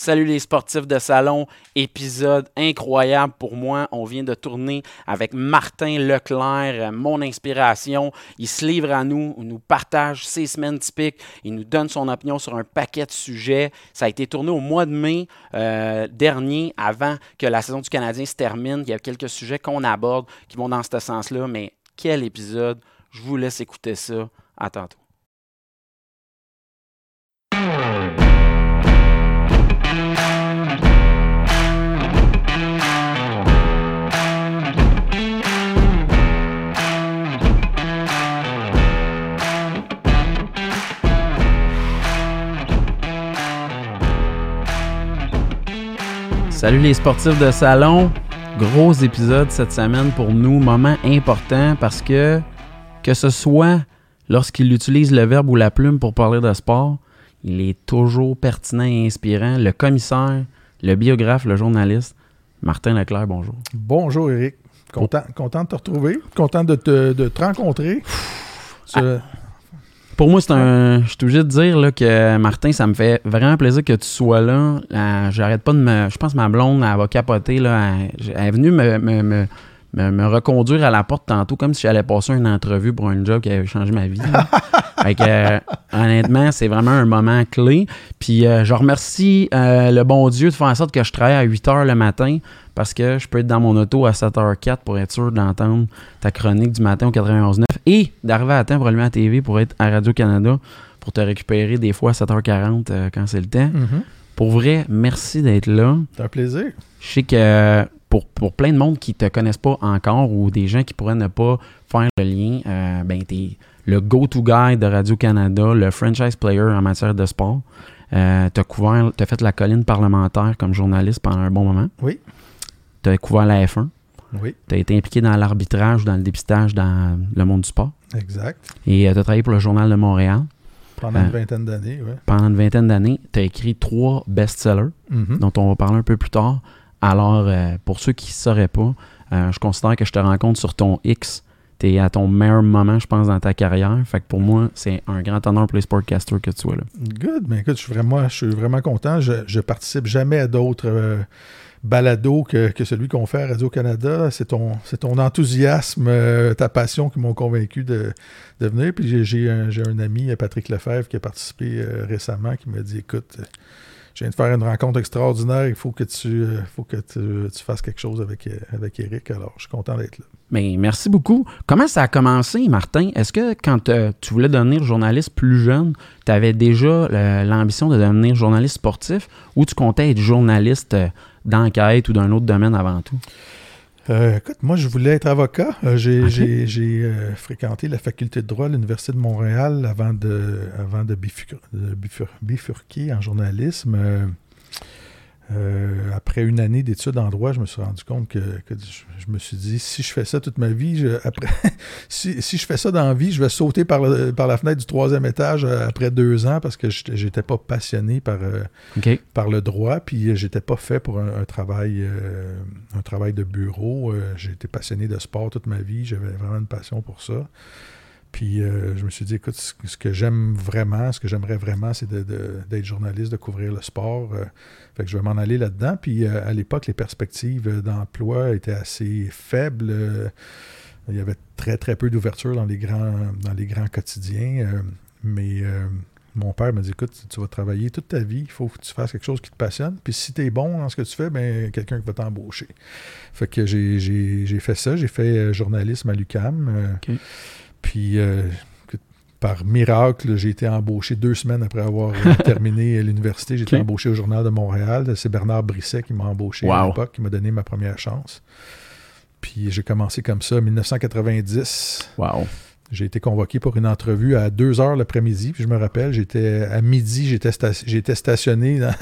Salut les sportifs de salon, épisode incroyable pour moi. On vient de tourner avec Martin Leclerc, mon inspiration. Il se livre à nous, il nous partage ses semaines typiques, il nous donne son opinion sur un paquet de sujets. Ça a été tourné au mois de mai euh, dernier, avant que la saison du Canadien se termine. Il y a quelques sujets qu'on aborde qui vont dans ce sens-là, mais quel épisode! Je vous laisse écouter ça. À tantôt. Salut les sportifs de salon. Gros épisode cette semaine pour nous, moment important parce que que ce soit lorsqu'il utilise le verbe ou la plume pour parler de sport, il est toujours pertinent et inspirant. Le commissaire, le biographe, le journaliste, Martin Leclerc, bonjour. Bonjour Eric. Content, content de te retrouver, content de te, de te rencontrer. Ah. Pour moi, c'est un. Je suis obligé de dire là, que Martin, ça me fait vraiment plaisir que tu sois là. Euh, j'arrête pas de me. Je pense que ma blonde, elle va capoter. Là. Elle, est venue me, me, me, reconduire à la porte tantôt, comme si j'allais passer une entrevue pour un job qui avait changé ma vie. fait que, euh, honnêtement, c'est vraiment un moment clé. Puis euh, je remercie le bon Dieu de faire en sorte que je travaille à 8 h le matin parce que je peux être dans mon auto à 7h04 pour être sûr d'entendre ta chronique du matin au 91.9 et d'arriver à temps pour allumer la TV pour être à Radio-Canada pour te récupérer des fois à 7h40 euh, quand c'est le temps. Mm-hmm. Pour vrai, merci d'être là. C'est un plaisir. Je sais que pour, pour, plein de monde qui te connaissent pas encore ou des gens qui pourraient ne pas faire le lien, euh, ben t'es le go-to guy de Radio-Canada, le franchise player en matière de sport. Euh, tu as couvert, as fait la colline parlementaire comme journaliste pendant un bon moment. Oui. Tu as couvert la F1. Oui. Tu as été impliqué dans l'arbitrage, dans le dépistage dans le monde du sport. Exact. Et euh, tu as travaillé pour le Journal de Montréal. Pendant une euh, vingtaine d'années, oui. Pendant une vingtaine d'années, tu as écrit trois best-sellers, mm-hmm. dont on va parler un peu plus tard. Alors, euh, pour ceux qui ne sauraient pas, je considère que je te rencontre sur ton X. Tu es à ton meilleur moment, je pense, dans ta carrière. Fait que pour moi, c'est un grand honneur pour les sportcasters que tu sois là. Good. Mais écoute, je suis vraiment, je suis vraiment content. Je, je participe jamais à d'autres balado que, celui qu'on fait à Radio-Canada. C'est ton, ton enthousiasme, euh, ta passion qui m'ont convaincu de, de, venir. Puis j'ai un, un, ami, Patrick Lefebvre, qui a participé euh, récemment, qui m'a dit Écoute, je viens de faire une rencontre extraordinaire, il faut que tu, euh, faut que tu, fasses quelque chose avec, avec Eric. Alors, je suis content d'être là. Mais merci beaucoup. Comment ça a commencé, Martin? Est-ce que quand tu voulais devenir journaliste plus jeune, tu avais déjà l'ambition de devenir journaliste sportif ou tu comptais être journaliste d'enquête ou d'un autre domaine avant tout? Euh, écoute, moi, je voulais être avocat. Euh, j'ai euh, fréquenté la faculté de droit à l'Université de Montréal avant de, avant de, bifurquer en journalisme. Euh, après une année d'études en droit, je me suis rendu compte que, je, me suis dit, si je fais ça toute ma vie, après, si, je fais ça dans la vie, je vais sauter par, par la fenêtre du troisième étage euh, après deux ans parce que j'étais pas passionné par, euh, par le droit, puis j'étais pas fait pour un, travail, un travail de bureau. J'ai été passionné de sport toute ma vie, j'avais vraiment une passion pour ça. Puis euh, je me suis dit, écoute, ce que j'aime vraiment, ce que j'aimerais vraiment, c'est d'être journaliste, de couvrir le sport. Euh, fait que je vais m'en aller là-dedans. Puis euh, à l'époque, les perspectives d'emploi étaient assez faibles. il y avait très, très peu d'ouverture dans, les grands, dans les grands quotidiens. mais mon père m'a dit, écoute, tu vas travailler toute ta vie, il faut que tu fasses quelque chose qui te passionne. Puis si tu es bon dans ce que tu fais, ben quelqu'un va t'embaucher. Fait que j'ai fait ça, j'ai fait journalisme à l'UCAM. Puis, euh, par miracle, j'ai été embauché deux semaines après avoir euh, terminé l'université. J'ai été embauché au Journal de Montréal. C'est Bernard Brisset qui m'a embauché à l'époque, qui m'a donné ma première chance. Puis j'ai commencé comme ça en 1990. Wow. J'ai été convoqué pour une entrevue à 2 heures l'après-midi. Puis je me rappelle, j'étais à midi, j'étais, stationné. Dans,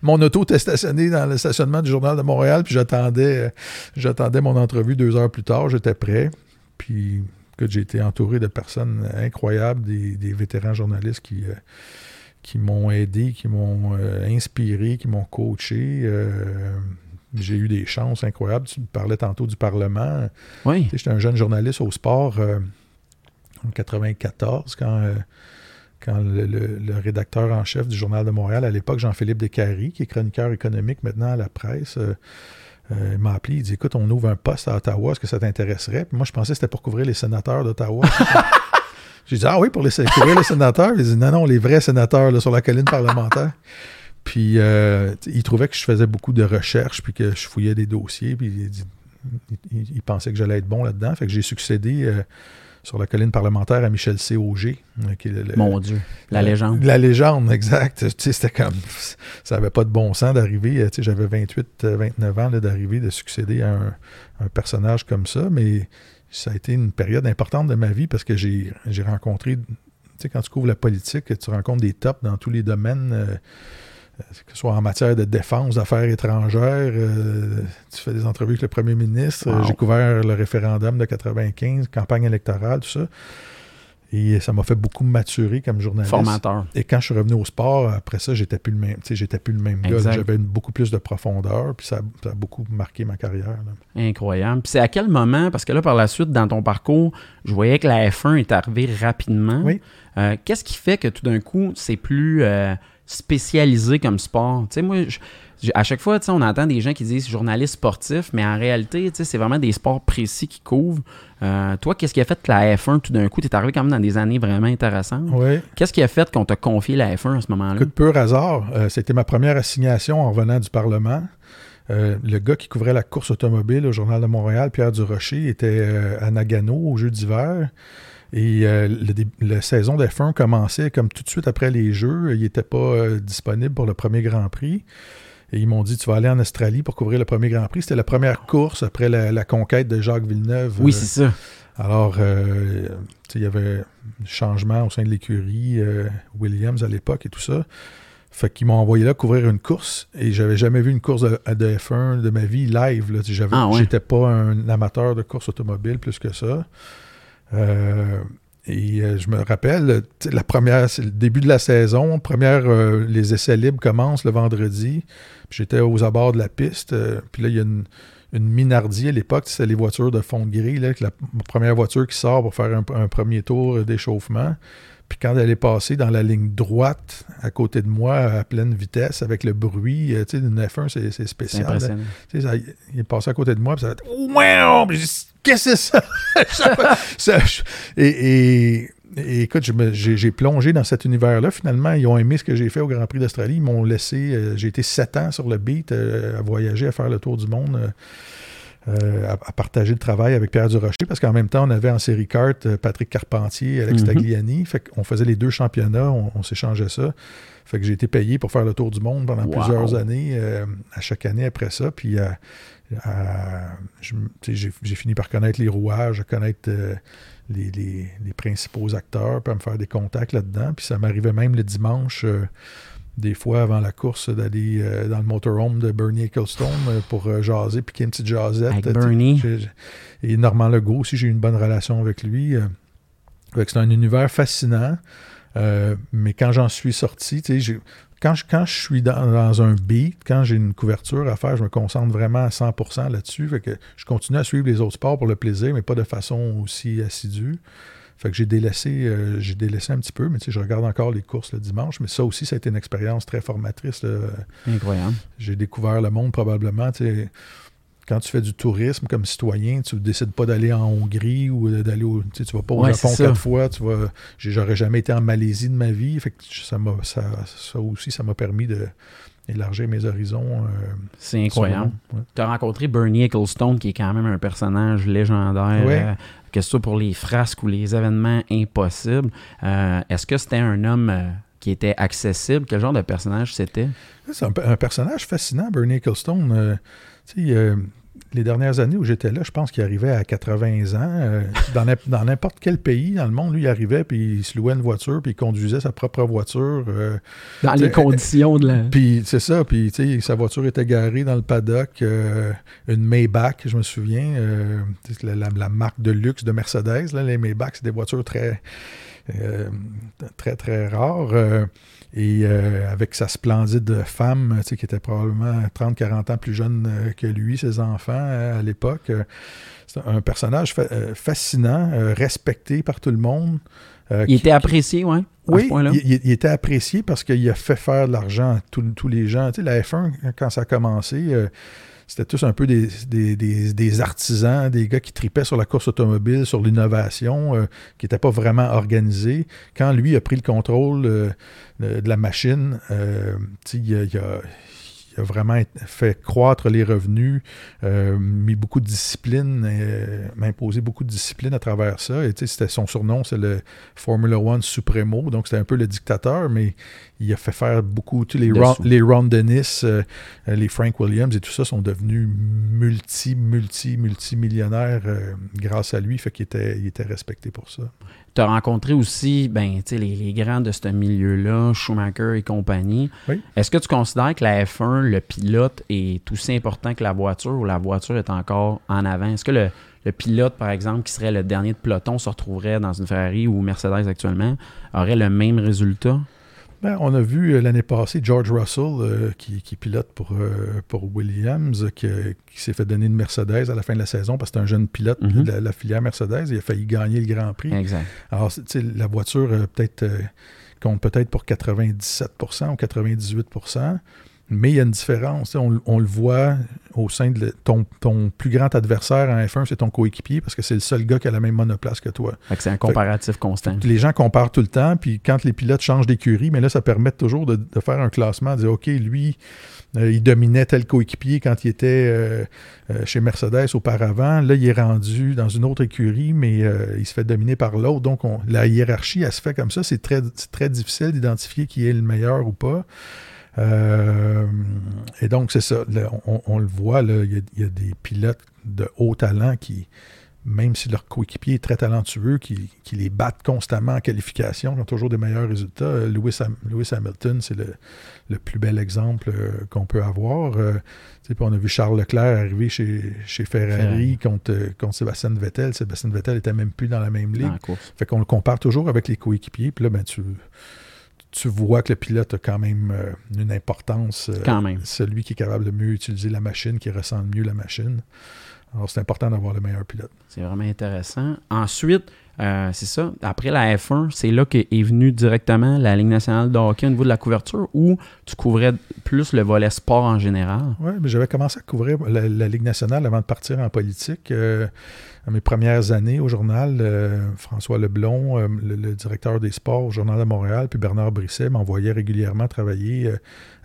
mon auto était stationnée dans le stationnement du Journal de Montréal. Puis j'attendais, j'attendais mon entrevue deux heures plus tard. J'étais prêt. Puis j'ai été entouré de personnes incroyables, des, vétérans journalistes qui, euh, qui m'ont aidé, qui m'ont euh, inspiré, qui m'ont coaché. Euh, j'ai eu des chances incroyables. Tu parlais tantôt du Parlement. Oui. J'étais un jeune journaliste au sport en 94 quand, quand le, rédacteur en chef du Journal de Montréal, à l'époque, Jean-Philippe Descaries, qui est chroniqueur économique maintenant à la presse, il m'a appelé, il dit Écoute, on ouvre un poste à Ottawa, est-ce que ça t'intéresserait? Puis moi, je pensais que c'était pour couvrir les sénateurs d'Ottawa. J'ai dit Ah oui, pour les, couvrir les sénateurs? Il dit Non, non, les vrais sénateurs sur la colline parlementaire. Puis euh, il trouvait que je faisais beaucoup de recherches, puis que je fouillais des dossiers, puis il, pensait que j'allais être bon là-dedans. Fait que j'ai succédé euh, sur la colline parlementaire à Michel C. Auger. Euh, Mon Dieu, la légende. La légende, exact. C'était comme. Ça n'avait pas de bon sens d'arriver. J'avais 28, 29 ans d'arriver, de succéder à un, personnage comme ça, mais ça a été une période importante de ma vie parce que j'ai rencontré. Tu sais, quand tu couvres la politique, tu rencontres des tops dans tous les domaines que ce soit en matière de défense, d'affaires étrangères, euh, tu fais des entrevues avec le premier ministre, j'ai couvert le référendum de 95, campagne électorale, tout ça. Et ça m'a fait beaucoup maturer comme journaliste. Formateur. Et quand je suis revenu au sport, après ça, j'étais plus le même. J'étais plus le même gars. J'avais beaucoup plus de profondeur. Puis ça, a beaucoup marqué ma carrière. Incroyable. Puis c'est à quel moment, parce que là, par la suite, dans ton parcours, je voyais que la F1 est arrivée rapidement. Oui. Euh, qu'est-ce qui fait que tout d'un coup, c'est plus. Euh, spécialisé comme sport. Tu sais, moi, à chaque fois, on entend des gens qui disent journaliste sportif, mais en réalité, c'est vraiment des sports précis qui couvrent. Euh, toi, qu'est-ce qui a fait que la F1, tout d'un coup, tu es arrivé quand même dans des années vraiment intéressantes? Oui. Qu'est-ce qui a fait qu'on t'a confié la F1 à ce moment-là? De pur hasard. Euh, c'était ma première assignation en revenant du Parlement. Euh, le gars qui couvrait la course automobile au Journal de Montréal, Pierre Durocher, était à Nagano au jeu d'hiver. Et euh, la saison d'F1 commençait comme tout de suite après les Jeux. Il n'était pas euh, disponible pour le premier Grand Prix. Et ils m'ont dit Tu vas aller en Australie pour couvrir le premier Grand Prix. C'était la première course après la, conquête de Jacques Villeneuve. Oui, c'est ça. Alors, euh, il y avait un changement au sein de l'écurie, Williams à l'époque et tout ça. Fait qu'ils m'ont envoyé là couvrir une course et j'avais jamais vu une course de, F1 de ma vie live. Ah j'étais pas un amateur de course automobile plus que ça. Euh, et euh, je me rappelle, la première, c'est le début de la saison. Première, euh, les essais libres commencent le vendredi. J'étais aux abords de la piste. puis là, il y a une, une Minardi à l'époque, c'était les voitures de fond de gris, là, la première voiture qui sort pour faire un, premier tour d'échauffement. Puis quand elle est passée dans la ligne droite à côté de moi à pleine vitesse avec le bruit, tu sais, d'une F1, c'est spécial. il est passé à côté de moi, puis ça a Qu'est-ce que c'est ça? et, écoute, j'ai plongé dans cet univers-là. Finalement, ils ont aimé ce que j'ai fait au Grand Prix d'Australie. Ils m'ont laissé. Euh, j'ai été sept ans sur le beat euh, à voyager, à faire le tour du monde. Euh, à, partager le travail avec Pierre Durocher, parce qu'en même temps, on avait en série carte Patrick Carpentier, Alex mm-hmm. Tagliani. Fait qu'on faisait les deux championnats, on, s'échangeait ça. Fait que j'ai été payé pour faire le tour du monde pendant plusieurs années, à chaque année après ça. Puis j'ai fini par connaître les rouages, connaître euh, les, principaux acteurs, puis à me faire des contacts là-dedans. Puis ça m'arrivait même le dimanche, euh, des fois avant la course, d'aller euh, dans le motorhome de Bernie Ecclestone pour jaser, piquer une petite jasette. Avec Bernie. Et Normand Legault aussi, j'ai eu une bonne relation avec lui. c'est un univers fascinant. mais quand j'en suis sorti, quand je, quand je suis dans, un beat, quand j'ai une couverture à faire, je me concentre vraiment à 100% là-dessus. Fait que je continue à suivre les autres sports pour le plaisir, mais pas de façon aussi assidue. Fait que j'ai délaissé, euh, j'ai délaissé un petit peu, mais tu sais, je regarde encore les courses le dimanche. Mais ça aussi, ça a été une expérience très formatrice. Incroyable. J'ai découvert le monde probablement. Tu sais, quand tu fais du tourisme comme citoyen, tu décides pas d'aller en Hongrie ou d'aller au. Tu, sais, vas pas au Japon quatre fois. Tu vas. J'aurais jamais été en Malaisie de ma vie. Fait ça, ça, ça aussi, ça m'a permis de élargir mes horizons. Euh, c'est incroyable. Tu as rencontré Bernie Ecclestone, qui est quand même un personnage légendaire, euh, que ce soit pour les frasques ou les événements impossibles. Euh, est-ce que c'était un homme qui était accessible? Quel genre de personnage c'était? C'est un, personnage fascinant, Bernie Ecclestone. Euh, les dernières années où j'étais là, je pense qu'il arrivait à 80 ans. Euh, dans n'importe quel pays dans le monde, lui, il arrivait, puis il se louait une voiture, puis il conduisait sa propre voiture. Euh, dans les conditions de la... Puis c'est ça, puis sa voiture était garée dans le paddock, une Maybach, je me souviens, la, marque de luxe de Mercedes. Là, les Maybach, c'est des voitures très très, très rare. Et avec sa splendide femme, qui était probablement 30-40 ans plus jeune que lui, ses enfants à l'époque. C'est un personnage fascinant, respecté par tout le monde. il était apprécié, ouais, oui. Il, il, était apprécié parce qu'il a fait faire de l'argent à tous les gens. Tu sais, la F1, quand ça a commencé, c'était tous un peu des, artisans, des gars qui tripaient sur la course automobile, sur l'innovation, euh, qui n'étaient pas vraiment organisés. Quand lui a pris le contrôle euh, de, la machine, euh, il, a, il a vraiment fait croître les revenus, mis beaucoup de discipline, imposé beaucoup de discipline à travers ça. Et son surnom, c'est le Formula One Supremo, donc c'était un peu le dictateur, mais il a fait faire beaucoup. Les, Ron, les Ron Dennis, euh, les Frank Williams et tout ça sont devenus multi, multi, multimillionnaires grâce à lui, fait qu'il était, il était respecté pour ça tu as rencontré aussi ben, les, les grands de ce milieu-là, Schumacher et compagnie. Est-ce que tu considères que la F1, le pilote, est aussi important que la voiture ou la voiture est encore en avant? Est-ce que le, le pilote, par exemple, qui serait le dernier de peloton, se retrouverait dans une Ferrari ou Mercedes actuellement, aurait le même résultat? Ben, on a vu euh, l'année passée George Russell, euh, qui, pilote pour, euh, pour Williams, qui, s'est fait donner une Mercedes à la fin de la saison parce que c'est un jeune pilote mhm. de la, filière Mercedes. Il a failli gagner le Grand Prix. Exact. Alors, la voiture peut-être compte peut-être pour 97% ou 98 mais il y a une différence. On, le voit au sein de ton, ton plus grand adversaire en F1, c'est ton coéquipier parce que c'est le seul gars qui a la même monoplace que toi. C'est un comparatif constant. Les gens comparent tout le temps, puis quand les pilotes changent d'écurie, mais là, ça permet toujours de, faire un classement, de dire OK, lui, euh, il dominait tel coéquipier quand il était euh, euh, chez Mercedes auparavant. Là, il est rendu dans une autre écurie, mais il se fait dominer par l'autre. Donc, la hiérarchie, elle se fait comme ça. C'est très, très difficile d'identifier qui est le meilleur ou pas. Euh, et donc, c'est ça. on, le voit, il y, a des pilotes de haut talent qui, même si leur coéquipier est très talentueux, qui, les battent constamment en qualification, qui ont toujours des meilleurs résultats. Euh, Lewis, Hamilton, c'est le, plus bel exemple euh, qu'on peut avoir. on a vu Charles Leclerc arriver chez, Ferrari contre, contre, Sébastien Vettel. Sébastien Vettel n'était même plus dans la même ligue. Fait qu'on le compare toujours avec les coéquipiers. Puis là, ben, tu tu vois que le pilote a quand même euh, une importance. Euh, quand même. Celui qui est capable de mieux utiliser la machine, qui ressent mieux la machine. Alors, c'est important d'avoir le meilleur pilote. C'est vraiment intéressant. Ensuite, euh, c'est ça. Après la F1, c'est là qu'est venue directement la Ligue nationale de hockey au niveau de la couverture ou tu couvrais plus le volet sport en général? Oui, mais j'avais commencé à couvrir la, Ligue nationale avant de partir en politique. Euh, mes premières années au journal, euh, François Leblon, le, directeur des sports au Journal de Montréal, puis Bernard Brisset m'envoyaient régulièrement travailler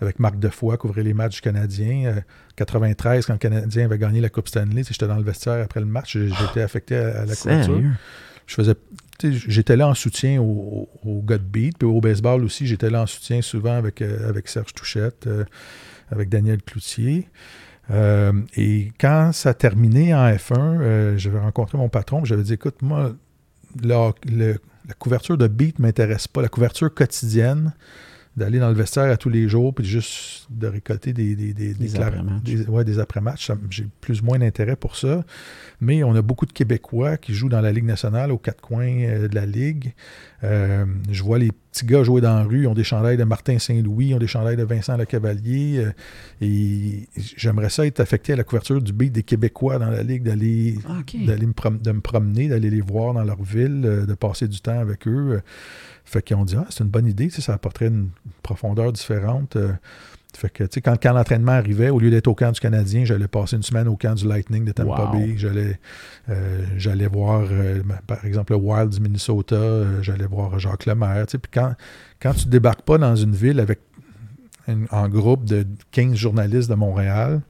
avec Marc Defoy, couvrir les matchs canadiens. 93, quand le Canadien avait gagné la Coupe Stanley, j'étais dans le vestiaire après le match, j'étais affecté à, la couverture je faisais j'étais là en soutien au, au, de beat, puis au baseball aussi, j'étais là en soutien souvent avec, euh, Serge Touchette, euh, avec Daniel Cloutier. Euh, et quand ça a terminé en F1, j'avais rencontré mon patron, j'avais dit écoute, moi, la, la couverture de beat ne m'intéresse pas, la couverture quotidienne, d'aller dans le vestiaire à tous les jours, puis juste de récolter des, des, des, des, après-matchs. J'ai plus ou moins d'intérêt pour ça. Mais on a beaucoup de Québécois qui jouent dans la Ligue nationale, aux quatre coins euh, de la Ligue. Euh, je vois les petits gars jouer dans la rue, ils ont des chandails de Martin Saint-Louis, ils ont des chandails de Vincent Le Cavalier. Euh, et j'aimerais ça être affecté à la couverture du beat des Québécois dans la Ligue, d'aller ah, me promener, d'aller les voir dans leur ville, de passer du temps avec eux. Fait qu'ils ont dit, ah, c'est une bonne idée, ça apporterait une profondeur différente. Euh. fait que, quand, quand l'entraînement arrivait, au lieu d'être au camp du Canadien, j'allais passer une semaine au camp du Lightning de Tampa Bay. J'allais, euh, j'allais voir, euh, ben, par exemple, le Wild du Minnesota. j'allais voir Jacques Lemaire. Puis quand, quand tu débarques pas dans une ville avec un groupe de 15 journalistes de Montréal,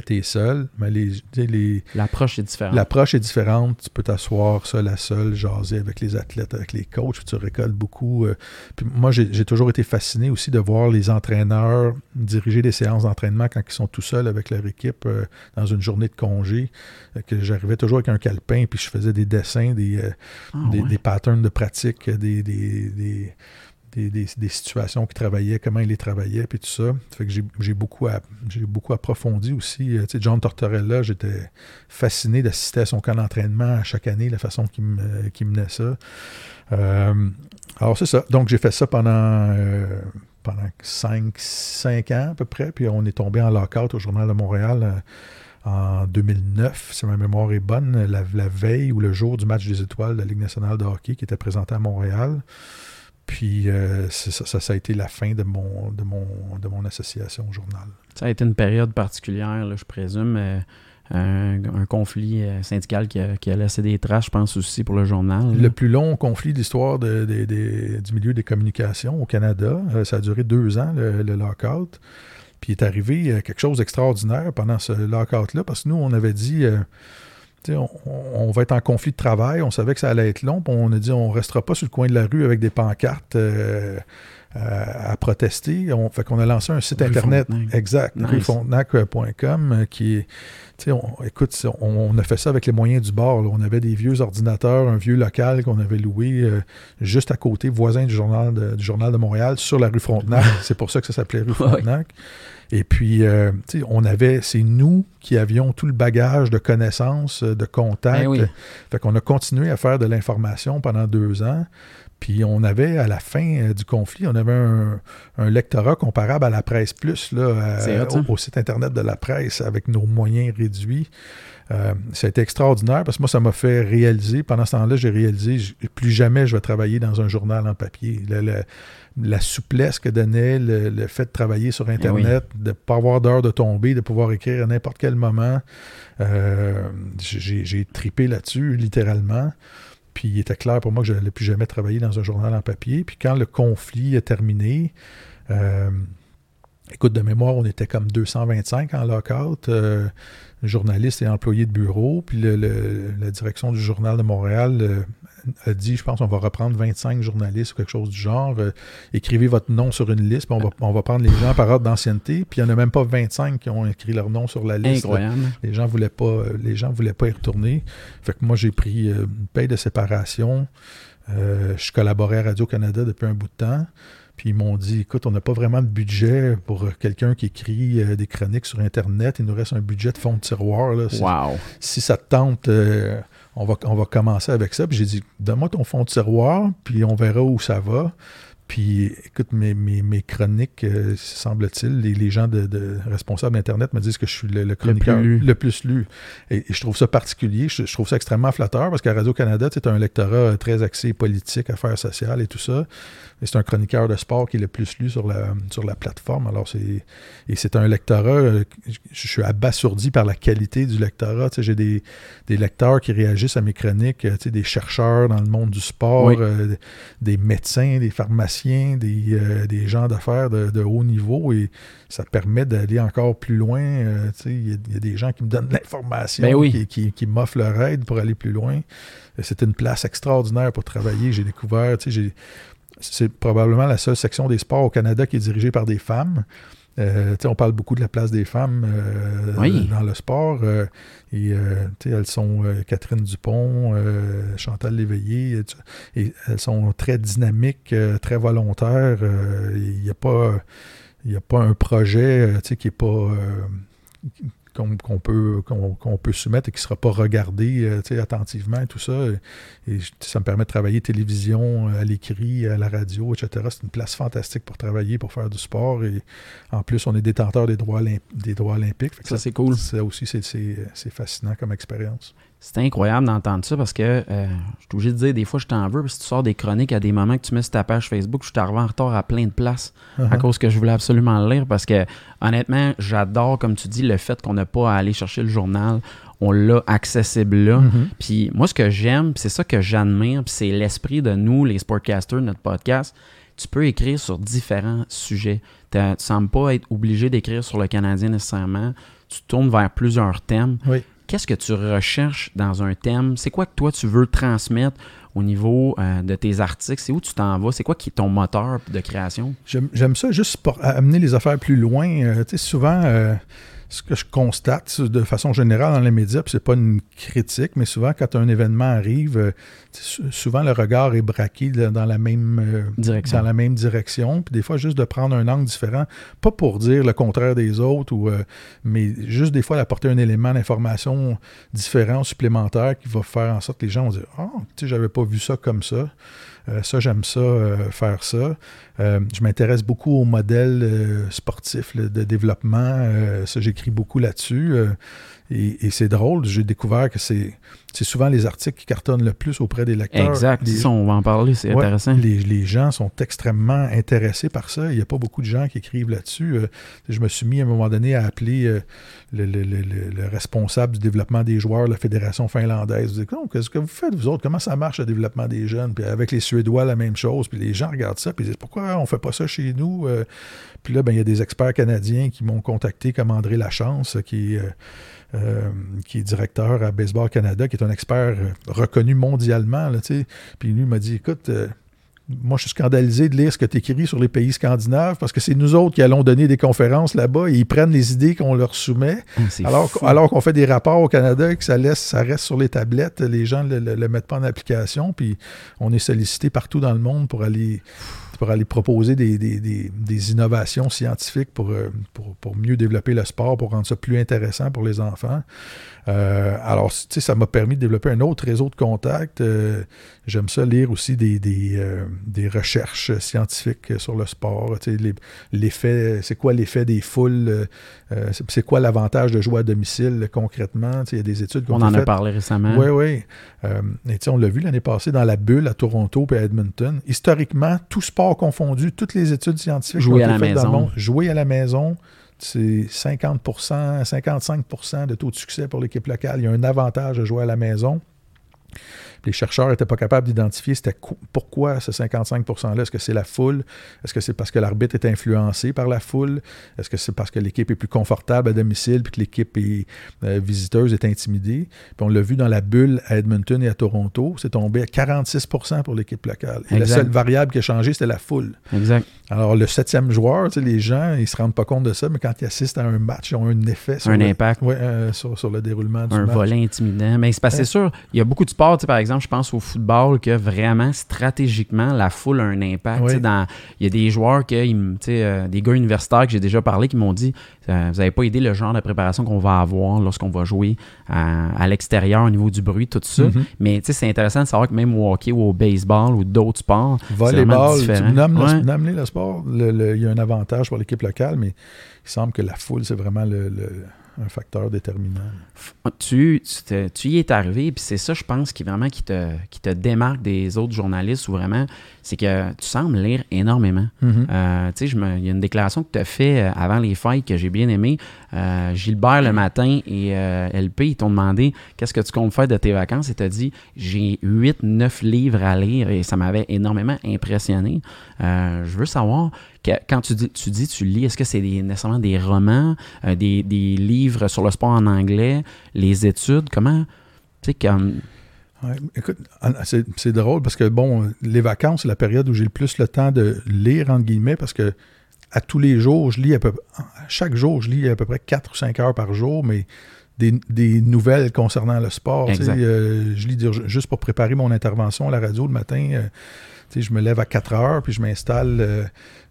que tu es seul, mais les, l'approche est différente. L'approche est différente. Tu peux t'asseoir seul à seul, jaser avec les athlètes, avec les coachs, tu récoltes beaucoup. Euh. puis moi, j'ai, toujours été fasciné aussi de voir les entraîneurs diriger des séances d'entraînement quand ils sont tout seuls avec leur équipe euh, dans une journée de congé. Euh, que j'arrivais toujours avec un calepin, puis je faisais des dessins, des, ah, des, patterns de pratique, des, des des, situations qu'ils travaillaient, comment ils les travaillaient, puis tout ça. Fait que j'ai beaucoup, beaucoup approfondi aussi. tu sais, John Tortorella, j'étais fasciné d'assister à son camp d'entraînement chaque année, la façon qu'il menait ça. alors, c'est ça. Donc, j'ai fait ça pendant pendant 5, ans à peu près, puis on est tombé en lockout au Journal de Montréal euh, en 2009, si ma mémoire est bonne, la, veille ou le jour du match des étoiles de la Ligue nationale de hockey qui était présenté à Montréal. Puis euh, ça, ça, a été la fin de mon, de mon, de mon association au journal. Ça a été une période particulière, je présume. Euh, un, conflit euh, syndical qui a, laissé des traces, je pense aussi pour le journal. Le plus long conflit d'histoire de, du milieu des communications au Canada. Euh, ça a duré deux ans, le, lockout. Puis il est arrivé quelque chose d'extraordinaire pendant ce lockout-là, parce que nous, on avait dit. On, va être en conflit de travail, on savait que ça allait être long, puis on a dit on restera pas sur le coin de la rue avec des pancartes à protester. On, fait qu'on a lancé un site internet exact, nice. qui est on, écoute, on, a fait ça avec les moyens du bord. On avait des vieux ordinateurs, un vieux local qu'on avait loué euh, juste à côté, voisin du journal de, du journal de Montréal, sur la rue Frontenac. C'est pour ça que ça s'appelait rue Frontenac. Et puis, euh, on avait, c'est nous qui avions tout le bagage de connaissances, de contacts. Ben fait qu'on a continué à faire de l'information pendant deux ans. Puis on avait, à la fin euh, du conflit, on avait un, lectorat comparable à la presse plus, là, euh, au, site Internet de la presse, avec nos moyens réduits. Euh, ça a été extraordinaire parce que moi, ça m'a fait réaliser, pendant ce temps-là, j'ai réalisé, plus jamais je vais travailler dans un journal en papier. la souplesse que donnait le, fait de travailler sur eh Internet, de ne pas avoir d'heure de tomber, de pouvoir écrire à n'importe quel moment. j'ai tripé là-dessus, littéralement. Puis il était clair pour moi que je n'allais plus jamais travailler dans un journal en papier. Puis quand le conflit est terminé, euh, écoute, de mémoire, on était comme 225 en lockout, euh, journalistes et employés de bureau. Puis la direction du journal de Montréal euh, a dit, je pense, on va reprendre 25 journalistes ou quelque chose du genre. Euh, écrivez votre nom sur une liste, puis on va, prendre les gens par ordre d'ancienneté. Puis il n'y en a même pas 25 qui ont écrit leur nom sur la liste. Incroyable. Les gens voulaient pas, euh, les gens voulaient pas y retourner. Fait que moi, j'ai pris une paye de séparation. je collaborais à Radio-Canada depuis un bout de temps. Puis ils m'ont dit, écoute, on n'a pas vraiment de budget pour quelqu'un qui écrit des chroniques sur Internet. Il nous reste un budget de fond de tiroir. Là. Wow. Si ça te tente, on va, on va commencer avec ça. Puis j'ai dit, donne-moi ton fond de tiroir, puis on verra où ça va. Puis, écoute, mes, mes, chroniques, euh, semble-t-il, les, gens de, responsables d'Internet me disent que je suis le, chroniqueur le plus, lu. Et, je trouve ça particulier, je, trouve ça extrêmement flatteur parce qu'à Radio-Canada, as un lectorat très axé politique, affaires sociales et tout ça. Et c'est un chroniqueur de sport qui est le plus lu sur la, sur la plateforme. Alors, c'est. Et c'est un lectorat, euh, je suis abasourdi par la qualité du lectorat. Tu sais, j'ai des, des, lecteurs qui réagissent à mes chroniques, tu sais, des chercheurs dans le monde du sport, euh, des médecins, des pharmaciens euh, des, gens d'affaires de, haut niveau et ça permet d'aller encore plus loin. Euh, il y, a des gens qui me donnent de l'information, ben qui, qui, m'offrent leur aide pour aller plus loin. C'est une place extraordinaire pour travailler. J'ai découvert, c'est probablement la seule section des sports au Canada qui est dirigée par des femmes. Euh, on parle beaucoup de la place des femmes euh, dans le sport. Euh, et elles sont Catherine Dupont, Chantal Léveillé, et elles sont très dynamiques, très volontaires. Il n'y a pas. a pas un projet qui n'est pas qu'on peut, peut soumettre et qui ne sera pas regardé euh, attentivement et tout ça. Et, ça me permet de travailler télévision, euh, à l'écrit, à la radio, etc. C'est une place fantastique pour travailler, pour faire du sport. Et en plus, on est détenteur des droits, des droits olympiques. Ça, c'est cool. Ça aussi, c'est fascinant comme expérience. C'est incroyable d'entendre ça parce que euh, je suis obligé de dire, des fois, je t'en veux. si tu sors des chroniques à des moments que tu mets sur ta page Facebook, je suis arrivé en retard à plein de places à uh-huh. cause que je voulais absolument le lire parce que, honnêtement, j'adore, comme tu dis, le fait qu'on n'a pas à aller chercher le journal. On l'a accessible là. Mm-hmm. Puis moi, ce que j'aime, c'est ça que j'admire, puis c'est l'esprit de nous, les sportcasters, notre podcast. Tu peux écrire sur différents sujets. Tu ne sembles pas être obligé d'écrire sur le Canadien nécessairement. Tu tournes vers plusieurs thèmes. Oui qu'est-ce que tu recherches dans un thème? C'est quoi que toi tu veux transmettre au niveau euh, de tes articles? C'est où tu t'en vas? C'est quoi qui est ton moteur de création? J'aime ça juste pour amener les affaires plus loin. Euh, tu sais, souvent, euh, ce que je constate de façon générale dans les médias, puis c'est pas une critique, mais souvent quand un événement arrive, euh, souvent le regard est braqué dans la même euh, direction. Dans la même direction. Puis des fois, juste de prendre un angle différent, pas pour dire le contraire des autres, ou, euh, mais juste des fois d'apporter un élément d'information différent, supplémentaire, qui va faire en sorte que les gens vont dire Ah, oh, tu sais, j'avais pas vu ça comme ça. Ça, j'aime ça, faire ça. je m'intéresse beaucoup aux modèles sportifs de développement. ça, j'écris beaucoup là-dessus. Et, c'est drôle, j'ai découvert que c'est souvent les articles qui cartonnent le plus auprès des lecteurs. Exact, on va en parler, c'est intéressant. Les, gens sont extrêmement intéressés par ça. Il n'y a pas beaucoup de gens qui écrivent là-dessus. Euh, je me suis mis à un moment donné à appeler euh, le, responsable du développement des joueurs, la Fédération finlandaise. Je dis, qu'est-ce que vous faites, vous autres? Comment ça marche le développement des jeunes? Puis avec les Suédois, la même chose. Puis les gens regardent ça, puis ils disent, pourquoi on ne fait pas ça chez nous? Euh, puis là, ben, il y a des experts canadiens qui m'ont contacté, comme André Lachance, qui qui est directeur à Baseball Canada, qui est un expert euh, reconnu mondialement. Là, puis lui m'a dit Écoute, euh, moi, je suis scandalisé de lire ce que tu écris sur les pays scandinaves parce que c'est nous autres qui allons donner des conférences là-bas et ils prennent les idées qu'on leur soumet. Ah, alors, alors qu'on fait des rapports au Canada et que ça, laisse, ça reste sur les tablettes, les gens ne le, le, mettent pas en application. Puis on est sollicité partout dans le monde pour aller pour aller proposer des, innovations scientifiques euh, pour, pour, mieux développer le sport, pour rendre ça plus intéressant pour les enfants. Euh, alors, tu sais, ça m'a permis de développer un autre réseau de contacts. Euh, j'aime ça lire aussi des, des, recherches scientifiques sur le sport. Tu sais, l'effet, c'est quoi l'effet des foules? C'est quoi l'avantage de jouer à domicile concrètement? Il y a des études qu'on On en a parlé récemment. Oui, oui. et sais, on l'a vu l'année passée dans la bulle à Toronto et à Edmonton. Historiquement, tout sport confondu, toutes les études scientifiques jouer à la maison. jouer à la maison, c'est 50% 55% de taux de succès pour l'équipe locale. Il y a un avantage de jouer à la maison les chercheurs n'étaient pas capables d'identifier c'était pourquoi ce 55 %-là. Est-ce que c'est la foule? Est-ce que c'est parce que l'arbitre est influencé par la foule? Est-ce que c'est parce que l'équipe est plus confortable à domicile puis que l'équipe euh, visiteuse est intimidée? Puis on l'a vu dans la bulle à Edmonton et à Toronto, c'est tombé à 46% pour l'équipe locale. Et la seule variable qui a changé, c'était la foule. Exact. Alors, le septième joueur, les gens, ils se rendent pas compte de ça, mais quand ils assistent à un match, ils ont un effet sur, un le, impact. Euh, sur, le déroulement du un match. Un volet intimidant. Mais c'est pas sûr, il y a beaucoup de sports, par exemple, je pense au football, que vraiment, stratégiquement, la foule a un impact. Dans, il y a des joueurs, que, euh, des gars universitaires que j'ai déjà parlé, qui m'ont dit euh, Vous n'avez pas aidé le genre de préparation qu'on va avoir lorsqu'on va jouer à, l'extérieur au niveau du bruit, tout ça. Mm-hmm. Mais c'est intéressant de savoir que même au hockey ou au baseball ou d'autres sports, Volleyball, tu nommes, le, sport, il y a un avantage pour l'équipe locale, mais il semble que la foule, c'est vraiment le un facteur déterminant. Tu, tu, y es arrivé, puis c'est ça, je pense, qui vraiment qui te, qui te démarque des autres journalistes, ou vraiment, c'est que tu sembles lire énormément. Mm-hmm. Euh, tu sais, il y a une déclaration que tu as fait euh, avant les fêtes que j'ai bien aimé. Euh, Gilbert, le matin, et LP, ils t'ont demandé qu'est-ce que tu comptes faire de tes vacances, et tu as dit j'ai 8-9 livres à lire, et ça m'avait énormément impressionné. je veux savoir, quand tu dis, tu dis tu lis, est-ce que c'est nécessairement des romans, euh, des, livres sur le sport en anglais, les études? Comment, tu sais, comme... écoute, c'est drôle parce que, bon, les vacances, c'est la période où j'ai le plus le temps de lire, entre guillemets, parce que à tous les jours, je lis à peu chaque jour, je lis à peu près 4 ou 5 heures par jour, mais des, nouvelles concernant le sport. Euh, je lis juste pour préparer mon intervention à la radio le matin. Euh, je me lève à 4 heures, puis je m'installe euh,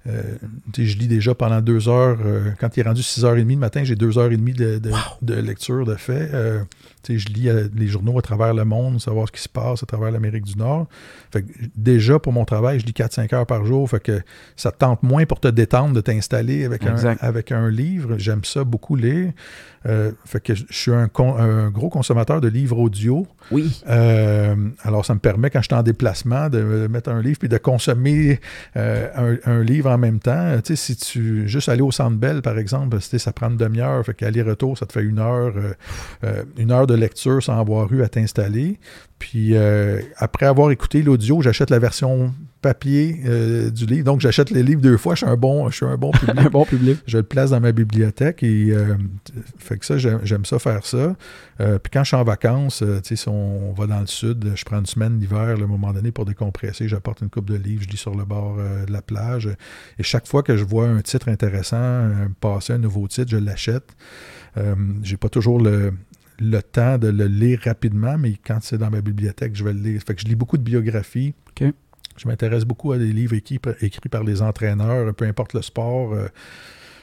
je lis déjà pendant deux heures. Euh, quand il est rendu 6h30 le matin, j'ai deux heures et demie de, de, lecture de fait. Euh, je lis les journaux à travers le monde, savoir ce qui se passe à travers l'Amérique du Nord. Fait déjà, pour mon travail, je lis 4-5 heures par jour. Fait que ça tente moins pour te détendre de t'installer avec un, avec un livre. J'aime ça beaucoup lire. fait que je suis un, un, gros consommateur de livres audio. Oui. alors, ça me permet, quand je suis en déplacement, de mettre un livre puis de consommer un, un livre en en même temps. Tu sais, si tu juste aller au Centre Bell, par exemple, ça prend une demi-heure, fait qu'aller-retour, ça te fait une heure, euh, euh, une heure de lecture sans avoir eu à t'installer. Puis euh, après avoir écouté l'audio, j'achète la version papier euh, du livre. Donc j'achète les livres deux fois. Je suis un bon, je suis un bon public. un bon public. Je le place dans ma bibliothèque et euh, fait que ça, j'aime ça faire ça. puis quand je suis en vacances, tu sais, si on, va dans le sud, je prends une semaine d'hiver, à un moment donné, pour décompresser, j'apporte une coupe de livres, je lis sur le bord de la plage. Et chaque fois que je vois un titre intéressant, passer un nouveau titre, je l'achète. j'ai pas toujours le, le temps de le lire rapidement, mais quand c'est dans ma bibliothèque, je vais le lire. Fait que je lis beaucoup de biographies. Je m'intéresse beaucoup à des livres écrits, écrits, par les entraîneurs, peu importe le sport. Euh,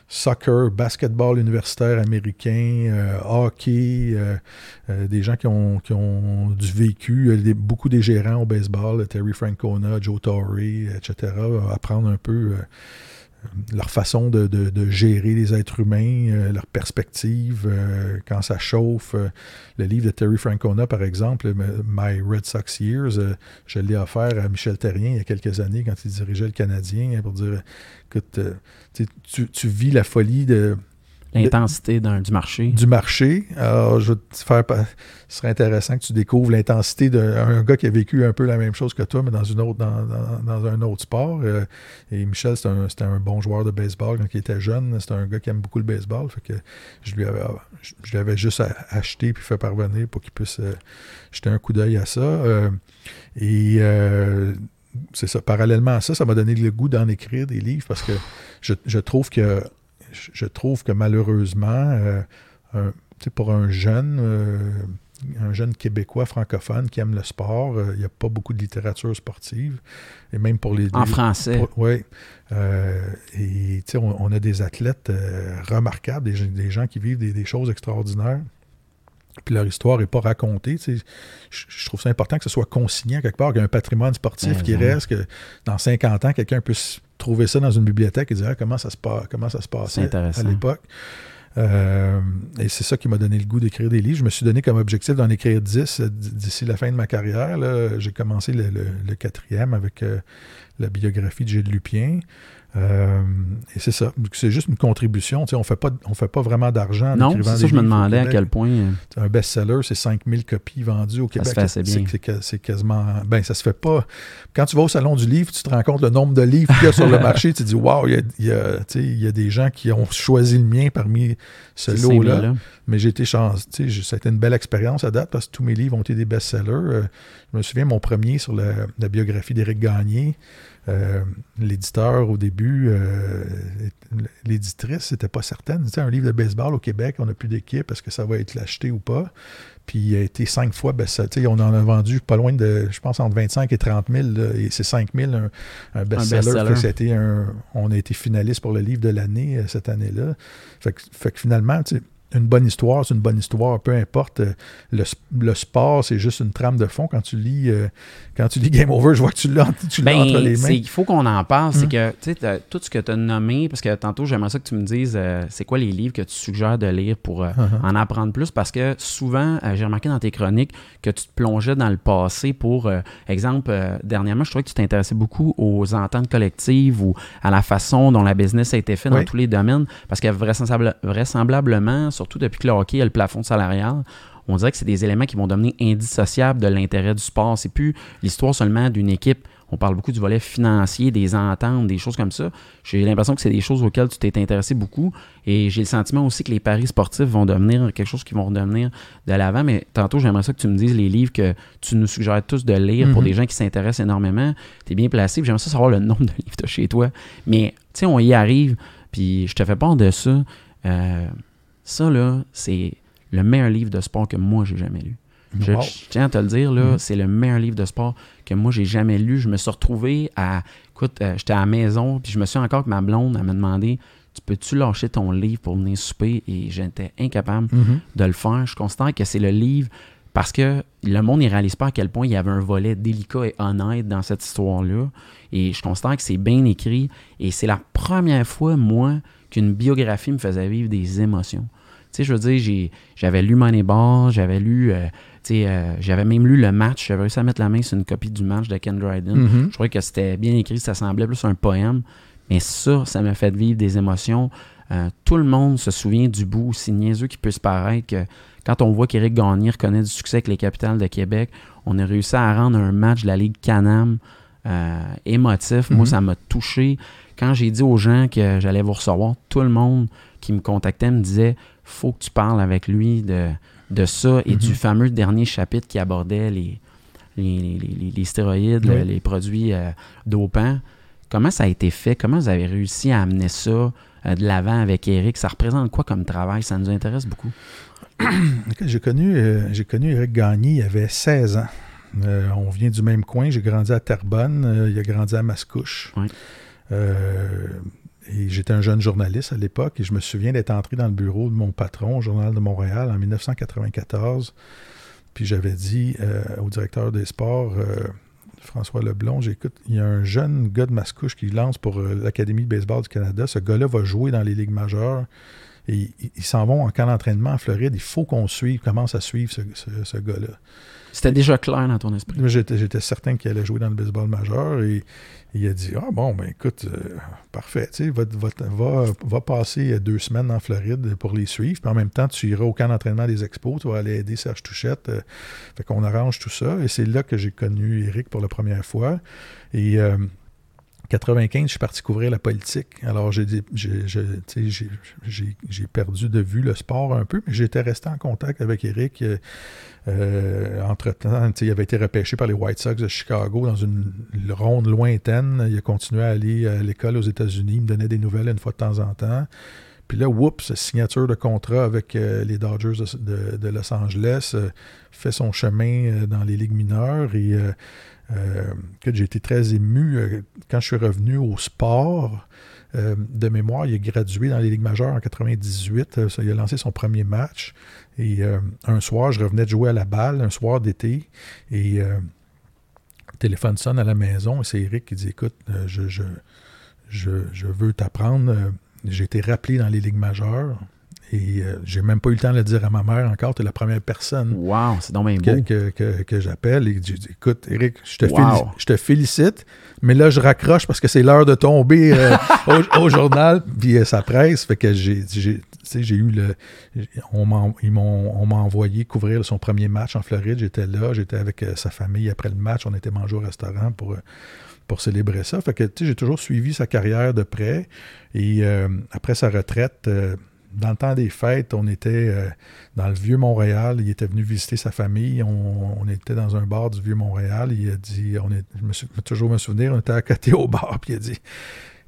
soccer, basketball universitaire américain, euh, hockey, euh, des gens qui ont, qui ont du vécu, beaucoup des gérants au baseball, Terry Francona, Joe Torre, etc., apprendre un peu leur façon de, gérer les êtres humains, euh, leur perspective, euh, quand ça chauffe. Euh, le livre de Terry Francona, par exemple, My Red Sox Years, je l'ai offert à Michel Terrien il y a quelques années quand il dirigeait le Canadien pour dire, écoute, tu, tu, vis la folie de L'intensité du marché. Du marché. Alors, je vais te faire. Ce serait intéressant que tu découvres l'intensité d'un gars qui a vécu un peu la même chose que toi, mais dans, une autre, dans, un autre sport. Euh, et Michel, c'était un, bon joueur de baseball quand il était jeune. C'était un gars qui aime beaucoup le baseball. Fait que je lui avais, je, avais juste acheté puis fait parvenir pour qu'il puisse euh, jeter un coup d'œil à ça. Euh, et c'est ça. Parallèlement à ça, ça m'a donné le goût d'en écrire des livres parce que je, je trouve que je trouve que malheureusement, euh, pour un jeune, euh, un jeune Québécois francophone qui aime le sport, euh, il n'y a pas beaucoup de littérature sportive. Et même pour les. En français. Oui. et on, on, a des athlètes remarquables, des, gens qui vivent des, choses extraordinaires. Puis leur histoire n'est pas racontée. Je, je, trouve ça important que ce soit consigné quelque part, qu'il y ait un patrimoine sportif qui reste, que dans 50 ans, quelqu'un puisse trouver ça dans une bibliothèque et dire ah, comment, ça se passe, comment ça se passait à l'époque? Euh, et c'est ça qui m'a donné le goût d'écrire des livres. Je me suis donné comme objectif d'en écrire 10 euh, d'ici la fin de ma carrière. J'ai commencé le, quatrième avec euh, la biographie de Gilles Lupien. Euh, et c'est ça. C'est juste une contribution. on ne fait pas vraiment d'argent en non, c'est ça, je me demandais à quel point. Euh, un best-seller, c'est 5000 copies vendues au Québec. Ça se fait bien. C'est quasiment. Ben, ça se fait pas. Quand tu vas au Salon du Livre, tu te rends compte le nombre de livres qu'il y a sur le marché. Tu te dis, waouh, il y a, y a, des gens qui ont choisi le mien parmi ce lot-là. Mais j'ai été chance. Ça a été une belle expérience à date parce que tous mes livres ont été des best-sellers. Euh, je me souviens, mon premier sur la, la biographie d'Éric Gagné. Euh, l'éditeur, au début, euh, l'éditrice n'était pas certaine. Tu un livre de baseball au Québec, on n'a plus d'équipe, est-ce que ça va être acheté ou pas? Puis il a été cinq fois best-seller. On en a vendu pas loin de, je pense, entre 25 et 30 000. et c'est 5 000 un, best-seller. on a été finaliste pour le livre de l'année euh, cette année-là. Fait, fait, que finalement, une bonne histoire, c'est une bonne histoire, peu importe. Euh, le, sport, c'est juste une trame de fond. Quand tu lis euh, quand tu lis Game Over, je vois que tu l'as ben, entre les mains. Il faut qu'on en parle. C'est hum. que tu tout ce que tu as nommé, parce que tantôt, j'aimerais ça que tu me dises euh, c'est quoi les livres que tu suggères de lire pour uh-huh. en apprendre plus? Parce que souvent, j'ai remarqué dans tes chroniques que tu te plongeais dans le passé pour, exemple, dernièrement, je trouvais que tu t'intéressais beaucoup aux ententes collectives ou à la façon dont la business a été faite dans tous les domaines. Parce que vraisemblablement, surtout depuis que le hockey a le plafond salarial, on dirait que c'est des éléments qui vont devenir indissociables de l'intérêt du sport. C'est plus l'histoire seulement d'une équipe. On parle beaucoup du volet financier, des ententes, des choses comme ça. J'ai l'impression que c'est des choses auxquelles tu t'es intéressé beaucoup. Et j'ai le sentiment aussi que les paris sportifs vont devenir quelque chose qui vont redevenir de l'avant. Mais tantôt, j'aimerais ça que tu me dises les livres que tu nous suggères tous de lire pour mhm. des gens qui s'intéressent énormément. Tu es bien placé. J'aimerais ça savoir le nombre de livres de chez toi. Mais, tu sais, on y arrive. Puis je te fais part de ça. Euh, ça, là, c'est le meilleur livre de sport que moi, j'ai jamais lu. Je, tiens à te le dire, là, mm-hmm. c'est le meilleur livre de sport que moi, j'ai jamais lu. Je me suis retrouvé à. Écoute, euh, j'étais à la maison, puis je me suis encore que ma blonde, elle m'a demandé Tu peux-tu lâcher ton livre pour venir souper Et j'étais incapable mm-hmm. de le faire. Je constate que c'est le livre parce que le monde ne réalise pas à quel point il y avait un volet délicat et honnête dans cette histoire-là. Et je constate que c'est bien écrit. Et c'est la première fois, moi, qu'une biographie me faisait vivre des émotions. Sais, je veux dire, j'avais lu Moneyball, j'avais lu, euh, euh, j'avais même lu le match, j'avais réussi à mettre la main sur une copie du match de Ken Dryden. Mm-hmm. Je trouvais que c'était bien écrit, ça semblait plus un poème. Mais ça, ça m'a fait vivre des émotions. Euh, tout le monde se souvient du bout, aussi niaiseux qui peut se paraître, que quand on voit qu'Éric Gagné connaît du succès avec les capitales de Québec, on a réussi à rendre un match de la Ligue Canam émotif. Moi, mm-hmm. ça m'a touché quand j'ai dit aux gens que j'allais vous recevoir, tout le monde qui me contactait me disait faut que tu parles avec lui de, de ça et du mhm. fameux dernier chapitre qui abordait les, les, stéroïdes, les produits euh, dopants. Comment ça a été fait? Comment vous avez réussi à amener ça euh, de l'avant avec Eric? Ça représente quoi comme travail? Ça nous intéresse beaucoup. j'ai connu, euh, j'ai connu Eric Gagné, il avait 16 ans. Euh, on vient du même coin. J'ai grandi à Terrebonne. il a grandi à Mascouche. Et j'étais un jeune journaliste à l'époque. Et je me souviens d'être entré dans le bureau de mon patron au Journal de Montréal en 1994. Puis j'avais dit au directeur des sports, François Leblond, j'écoute, il y a un jeune gars de Mascouche qui lance pour euh, l'Académie de baseball du Canada. Ce gars-là va jouer dans les ligues majeures. Et ils s'en vont en camp d'entraînement en Floride. Il faut qu'on suive, commence à suivre ce gars-là. C'était déjà clair dans ton esprit. J'étais certain qu'il allait jouer dans le baseball majeur et, il a dit Ah bon, ben écoute, euh, parfait, tu sais, va, va, passer deux semaines en Floride pour les suivre. Puis en même temps, tu iras au camp d'entraînement des expos, tu vas aller aider Serge Touchette. Euh, fait qu'on arrange tout ça. Et c'est là que j'ai connu Eric pour la première fois. Et. Euh, 95, je suis parti couvrir la politique. Alors, j'ai perdu de vue le sport un peu, mais j'étais resté en contact avec Eric. Euh, euh, entre-temps, il avait été repêché par les White Sox de Chicago dans une ronde lointaine. Il a continué à aller à l'école aux États-Unis. Il me donnait des nouvelles une fois de temps en temps. Puis là, oups, signature de contrat avec euh, les Dodgers de, Los Angeles, fait son chemin dans les ligues mineures et que j'ai été très ému quand je suis revenu au sport. de mémoire, il a gradué dans les ligues majeures en 98. il a lancé son premier match. Et euh, un soir, je revenais de jouer à la balle, un soir d'été, et euh, le téléphone sonne à la maison, et c'est Eric qui dit Écoute, euh, je, je, je, je, veux t'apprendre. J'ai été rappelé dans les ligues majeures. Et j'ai même pas eu le temps de le dire à ma mère encore. Tu es la première personne wow, que, que, que, j'appelle. Et je dis Écoute, Eric, je te, félicite, je te félicite, mais là, je raccroche parce que c'est l'heure de tomber au, au, journal. Puis ça presse. Fait que j'ai j'ai eu le. On m'a envoyé couvrir son premier match en Floride. J'étais là, j'étais avec euh, sa famille après le match. On était manger au restaurant pour, euh, pour célébrer ça. Fait que j'ai toujours suivi sa carrière de près. Et euh, après sa retraite, dans le temps des fêtes, on était dans le vieux Montréal. Il était venu visiter sa famille. On, était dans un bar du vieux Montréal. Il a dit, on est, je me toujours me souvenir, on était à côté au bar, puis il a dit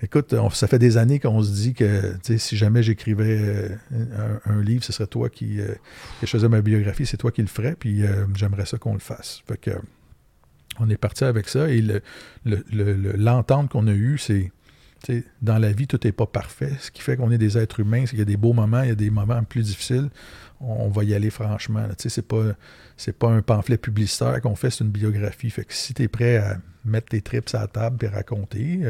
Écoute, ça fait des années qu'on se dit que si jamais j'écrivais euh, un, livre, ce serait toi qui, euh, faisais ma biographie, c'est toi qui le ferais, puis euh, j'aimerais ça qu'on le fasse. Fait que, on est parti avec ça et l'entente qu'on a eue, c'est dans la vie, tout n'est pas parfait. Ce qui fait qu'on est des êtres humains, c'est qu'il y a des beaux moments, il y a des moments plus difficiles. On, va y aller franchement. Ce n'est pas, pas un pamphlet publicitaire qu'on fait, c'est une biographie. Fait que si tu es prêt à mettre tes trips à la table et raconter,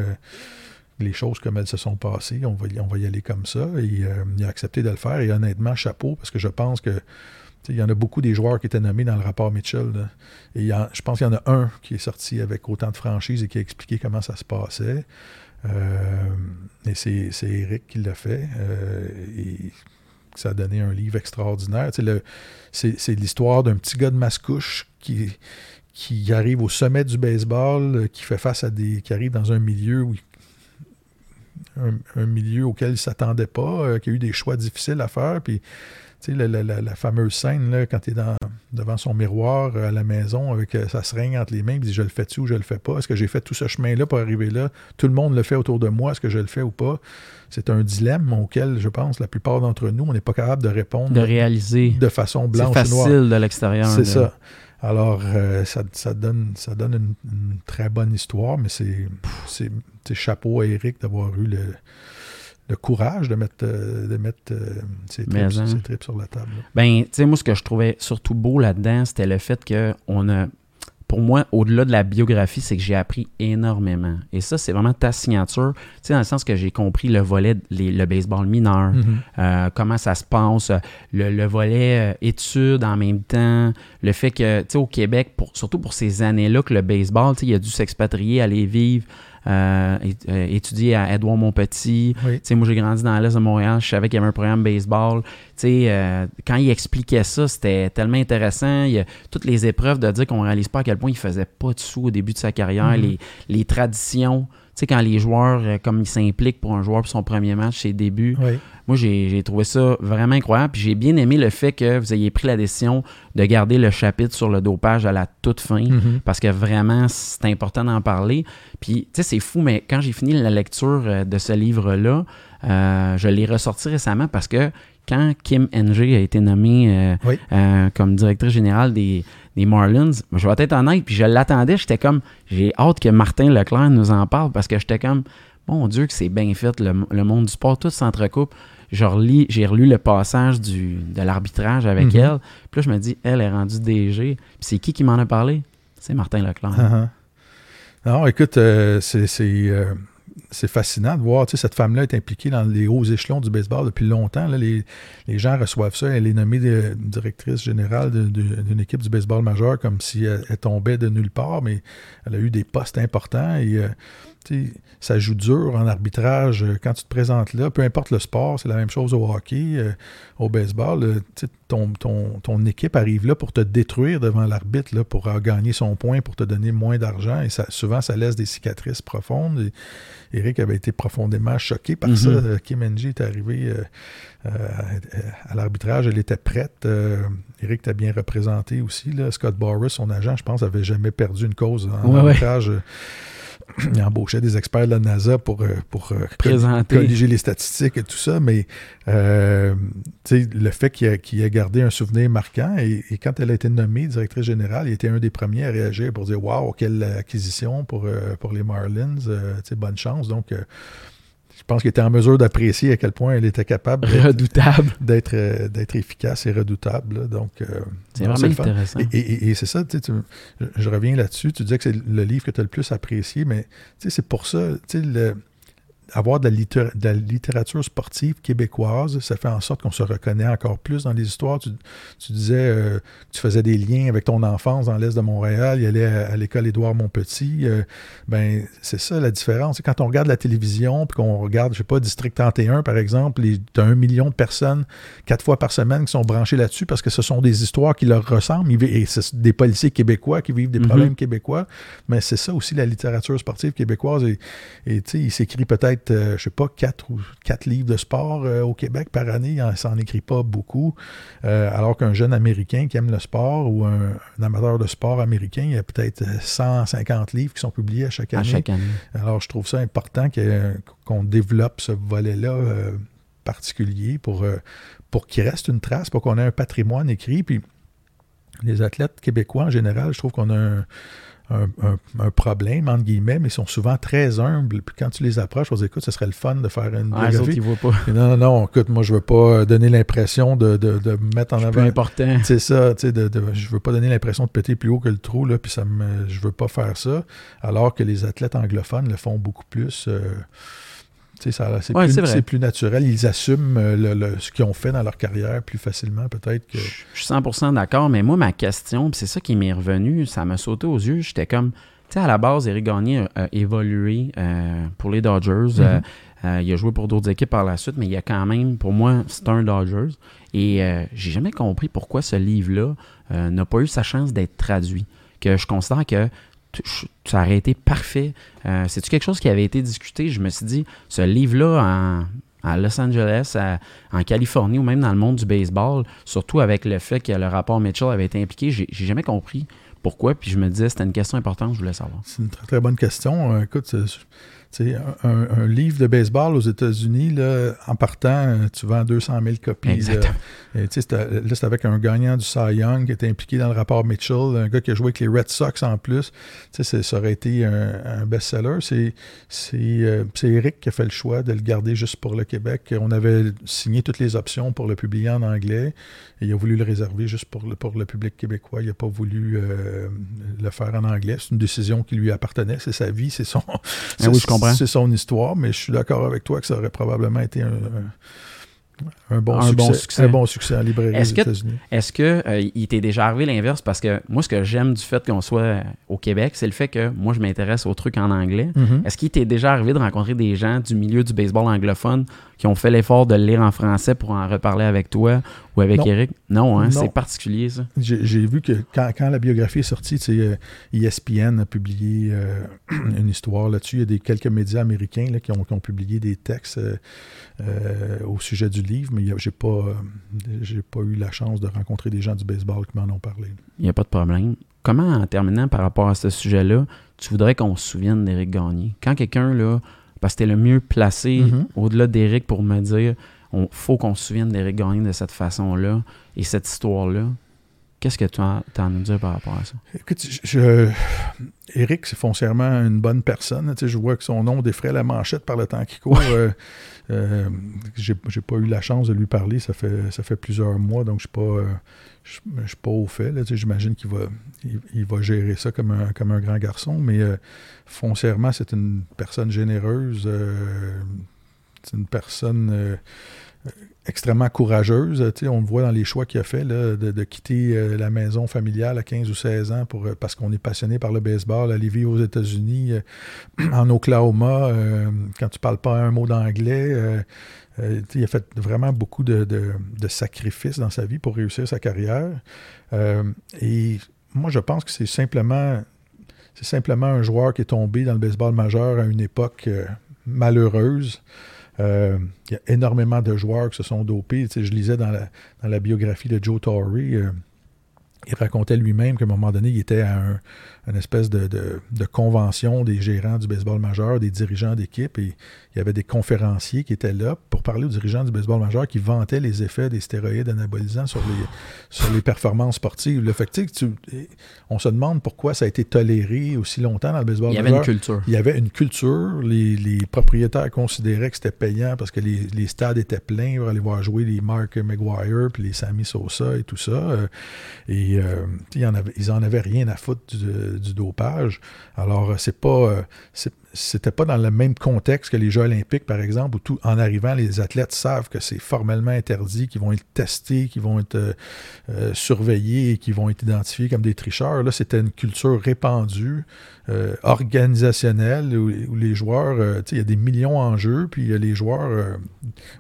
les choses comme elles se sont passées. On va y, on va y aller comme ça. Et euh, il a accepté de le faire. Et honnêtement, chapeau, parce que je pense que il y en a beaucoup des joueurs qui étaient nommés dans le rapport Mitchell. Et je pense qu'il y en a un qui est sorti avec autant de franchise et qui a expliqué comment ça se passait. Euh, et c'est, Eric qui l'a fait. Euh, et ça a donné un livre extraordinaire. c'est, l'histoire d'un petit gars de Mascouche qui, qui arrive au sommet du baseball, qui fait face à des. qui arrive dans un milieu où un, milieu auquel il ne s'attendait pas, euh, qui a eu des choix difficiles à faire. Puis, tu sais, la, fameuse scène, là, quand tu es devant son miroir euh, à la maison avec euh, sa seringue entre les mains, il dit Je le fais-tu ou je le fais pas? Est-ce que j'ai fait tout ce chemin-là pour arriver là? Tout le monde le fait autour de moi. Est-ce que je le fais ou pas? C'est un dilemme auquel, je pense, la plupart d'entre nous, on n'est pas capable de répondre. De réaliser. De façon blanche C'est facile de l'extérieur. C'est ça. Alors, ça, donne, ça donne une, très bonne histoire, mais c'est chapeau à Eric d'avoir eu le, courage de mettre, euh, de mettre euh, ses, trips, sur la table. Ben, tu sais, moi, ce que je trouvais surtout beau là-dedans, c'était le fait qu'on a pour moi, au-delà de la biographie, c'est que j'ai appris énormément. Et ça, c'est vraiment ta signature. Tu sais, dans le sens que j'ai compris le volet, le baseball mineur, mm-hmm. euh, comment ça se passe, le, volet études en même temps, le fait que, tu sais, au Québec, pour, surtout pour ces années-là, que le baseball, tu sais, il a dû s'expatrier, aller vivre euh, étudié à Edouard Montpetit. Moi, j'ai grandi dans l'Est de Montréal. Je savais qu'il y avait un programme baseball. Euh, quand il expliquait ça, c'était tellement intéressant. Il y a toutes les épreuves de dire qu'on ne réalise pas à quel point il faisait pas de sous au début de sa carrière. Mm-hmm. les, les traditions sais, quand les joueurs, euh, comme ils s'impliquent pour un joueur pour son premier match, ses débuts, moi, j'ai trouvé ça vraiment incroyable. Puis j'ai bien aimé le fait que vous ayez pris la décision de garder le chapitre sur le dopage à la toute fin, mm-hmm. parce que vraiment, c'est important d'en parler. Puis, tu sais, c'est fou, mais quand j'ai fini la lecture euh, de ce livre-là, Euh, je l'ai ressorti récemment parce que quand Kim NG a été nommée euh, Oui. euh, comme directrice générale des, des Marlins, je vais être honnête, puis je l'attendais, j'étais comme, j'ai hâte que Martin Leclerc nous en parle parce que j'étais comme, mon Dieu, que c'est bien fait, le, le monde du sport, tout s'entrecoupe. J'ai relu le passage du, de l'arbitrage avec Mhm. elle, puis là, je me dis, elle est rendue DG. Puis c'est qui qui m'en a parlé? C'est Martin Leclerc. Non, écoute, euh, c'est c'est, fascinant de voir, cette femme-là est impliquée dans les hauts échelons du baseball depuis longtemps. là. les, les gens reçoivent ça. Elle est nommée directrice générale d'une équipe du baseball majeur comme si elle, tombait de nulle part, mais elle a eu des postes importants et euh, ça joue dur en arbitrage euh, quand tu te présentes là. Peu importe le sport, c'est la même chose au hockey, euh, au baseball. ton, ton, ton équipe arrive là pour te détruire devant l'arbitre, pour gagner son point, pour te donner moins d'argent. Et souvent, ça laisse des cicatrices profondes. Eric avait été profondément choqué par Mhm. ça. Euh, Kim NG est arrivé euh, euh, à, à l'arbitrage, elle était prête. Eric t'a bien représenté aussi. Là. Scott Boris, son agent, je pense, avait jamais perdu une cause en Ouais, ouais. Il embauchait des experts de la NASA pour, euh, pour euh, Présenter. colliger les statistiques et tout ça, mais euh, tu sais, le fait qu'il ait, qu'il ait gardé un souvenir marquant, et, et quand elle a été nommée directrice générale, il était un des premiers à réagir pour dire Waouh, quelle acquisition pour, euh, pour les Marlins, bonne chance. Donc, je pense qu'il était en mesure d'apprécier à quel point elle était capable d'être- Redoutable. d'être euh, d'être efficace et redoutable. là. Donc, euh, C'est vraiment intéressant. Et, et- et c'est ça, tu je, je reviens là-dessus. Tu disais que c'est le livre que tu as le plus apprécié, mais tu sais, c'est pour ça, tu sais, le- avoir de la, de la littérature sportive québécoise, ça fait en sorte qu'on se reconnaît encore plus dans les histoires. Tu, tu disais euh, que tu faisais des liens avec ton enfance dans l'Est de Montréal, il allait à, à l'école Édouard Montpetit. euh, ben, c'est ça la différence. Quand on regarde la télévision, puis qu'on regarde, je sais pas, District 31, par exemple, tu as un million de personnes, quatre fois par semaine, qui sont branchées là-dessus parce que ce sont des histoires qui leur ressemblent. Et c'est des policiers québécois qui vivent des Mhm. problèmes québécois. Mais c'est ça aussi la littérature sportive québécoise. Et, et tu sais, il s'écrit peut-être, euh, je sais pas, quatre ou quatre livres de sport euh, au Québec par année. Il en- s'en écrit pas beaucoup. Euh, alors qu'un jeune Américain qui aime le sport ou un, un amateur de sport américain, il y a peut-être euh, 150 livres qui sont publiés à chaque À année. chaque année. Alors, je trouve ça important qu'on développe ce volet-là euh, particulier pour, euh, pour qu'il reste une trace, pour qu'on ait un patrimoine écrit. Puis, les athlètes québécois, en général, je trouve qu'on a un, un- un- un problème, entre guillemets, mais ils sont souvent très humbles. Puis quand tu les approches, on dit, écoute, ce serait le fun de faire une Ah, autres, ils pas. Non, non, non, écoute, moi, je veux pas donner l'impression de, de, de me mettre en C'est avant. important. C'est ça, tu sais, de, de- je veux pas donner l'impression de péter plus haut que le trou, là, puis ça me, je veux pas faire ça, alors que les athlètes anglophones le font beaucoup plus. euh, c'est Ouais, plus, naturel. Ils assument euh, le- le- ce qu'ils ont fait dans leur carrière plus facilement, peut-être que. Je suis 100% d'accord, mais moi, ma question, c'est ça qui m'est revenu, ça m'a sauté aux yeux. J'étais comme, tu sais, à la base, Eric Gagné a, évolué euh, pour les Dodgers. Euh, euh, il a joué pour d'autres équipes par la suite, mais il y a quand même, pour moi, c'est un Dodgers. Et euh, j'ai jamais compris pourquoi ce livre-là n'a pas eu sa chance d'être traduit. Que je considère que ça aurait été parfait. Euh, C'est-tu quelque chose qui avait été discuté? Je me suis dit, ce livre-là, à Los Angeles, en Californie ou même dans le monde du baseball, surtout avec le fait que le rapport Mitchell avait été impliqué, j'ai jamais compris pourquoi. Puis je me disais, c'était une question importante, je voulais savoir. C'est une très, très bonne question. Euh, écoute, un, un- livre de baseball aux États-Unis, en partant, euh, tu vends 200 000 copies. là. Exactement. Et, c'était- là, c'était avec un gagnant du Cy Young qui était impliqué dans le rapport Mitchell, un gars qui a joué avec les Red Sox en plus. Ça aurait été un, un best-seller. C'est, c'est, euh, c'est Eric qui a fait le choix de le garder juste pour le Québec. On avait signé toutes les options pour le publier en anglais et il a voulu le réserver juste pour le, pour le public québécois. Il n'a pas voulu euh, le faire en anglais. C'est une décision qui lui appartenait. C'est sa vie, c'est son, c'est, Ah oui, je comprends. C'est son histoire, mais je suis d'accord avec toi que ça aurait probablement été un, un bon, Un succès, bon succès. un bon succès en librairie Est-ce aux États-Unis. Est-ce que euh, il t'est déjà arrivé l'inverse? Parce que moi, ce que j'aime du fait qu'on soit au Québec, c'est le fait que moi, je m'intéresse aux trucs en anglais. Mhm. Est-ce qu'il t'est déjà arrivé de rencontrer des gens du milieu du baseball anglophone qui ont fait l'effort de le lire en français pour en reparler avec toi ou avec Non. Eric? Non, hein? Non. c'est particulier, ça. J'ai j'ai vu que quand, quand la biographie est sortie, tu sais, euh, ESPN a publié euh, une histoire là-dessus. Il y a des, quelques médias américains là, qui, ont, qui ont publié des textes euh, euh, au sujet du livre, mais il j'ai pas, euh, pas eu la chance de rencontrer des gens du baseball qui m'en ont parlé. Il n'y a pas de problème. Comment, en terminant par rapport à ce sujet-là, tu voudrais qu'on se souvienne d'Éric Gagné? Quand quelqu'un là, parce que t'es le mieux placé Mhm. au-delà d'Éric pour me dire on faut qu'on se souvienne d'Éric Gagné de cette façon-là et cette histoire-là. Qu'est-ce que tu en, t'as à nous dire par rapport à ça? Écoute, je, Eric, c'est foncièrement une bonne personne. Tu sais, je vois que son nom défraie la manchette par le temps qui court. Euh, euh, j'ai, pas eu la chance de lui parler. Ça fait, ça fait plusieurs mois, donc je suis pas, euh, je, je suis pas au fait. là. Tu sais, j'imagine qu'il va, il, il va gérer ça comme un, comme un grand garçon, mais foncièrement, c'est une personne généreuse. c'est une personne extrêmement courageuse. On le voit dans les choix qu'il a fait là, de, quitter euh, la maison familiale à 15 ou 16 ans pour, euh, parce qu'on est passionné par le baseball, aller vivre aux États-Unis, euh, en Oklahoma, quand tu parles pas un mot d'anglais. il a fait vraiment beaucoup de, de- sacrifices dans sa vie pour réussir sa carrière. Et moi, je pense que c'est simplement, c'est simplement un joueur qui est tombé dans le baseball majeur à une époque euh, malheureuse. Euh, il y a énormément de joueurs qui se sont dopés. Je lisais dans la, dans la biographie de Joe Torre, euh, il racontait lui-même qu'à un moment donné, il était à un, une espèce de, de- de convention des gérants du baseball majeur, des dirigeants d'équipe, et il y avait des conférenciers qui étaient là pour parler aux dirigeants du baseball majeur qui vantaient les effets des stéroïdes anabolisants sur les, sur les performances sportives. Le fait que, tu tu- on se demande pourquoi ça a été toléré aussi longtemps dans le baseball Il y avait une majeur. culture. Il y avait une culture, les, les propriétaires considéraient que c'était payant parce que les, les stades étaient pleins pour aller voir jouer les Mark McGuire puis les Sammy Sosa et tout ça. Euh, Et euh, il y en avait- ils en avaient rien à foutre du, du dopage. Alors, euh, c'est pas. euh, c'était pas dans le même contexte que les Jeux olympiques, par exemple, où tout, en arrivant, les athlètes savent que c'est formellement interdit, qu'ils vont être testés, qu'ils vont être euh, surveillés qu'ils vont être identifiés comme des tricheurs. Là, c'était une culture répandue, euh, organisationnelle, où, où les joueurs, euh, tu il y a des millions en jeu, puis euh, les joueurs euh,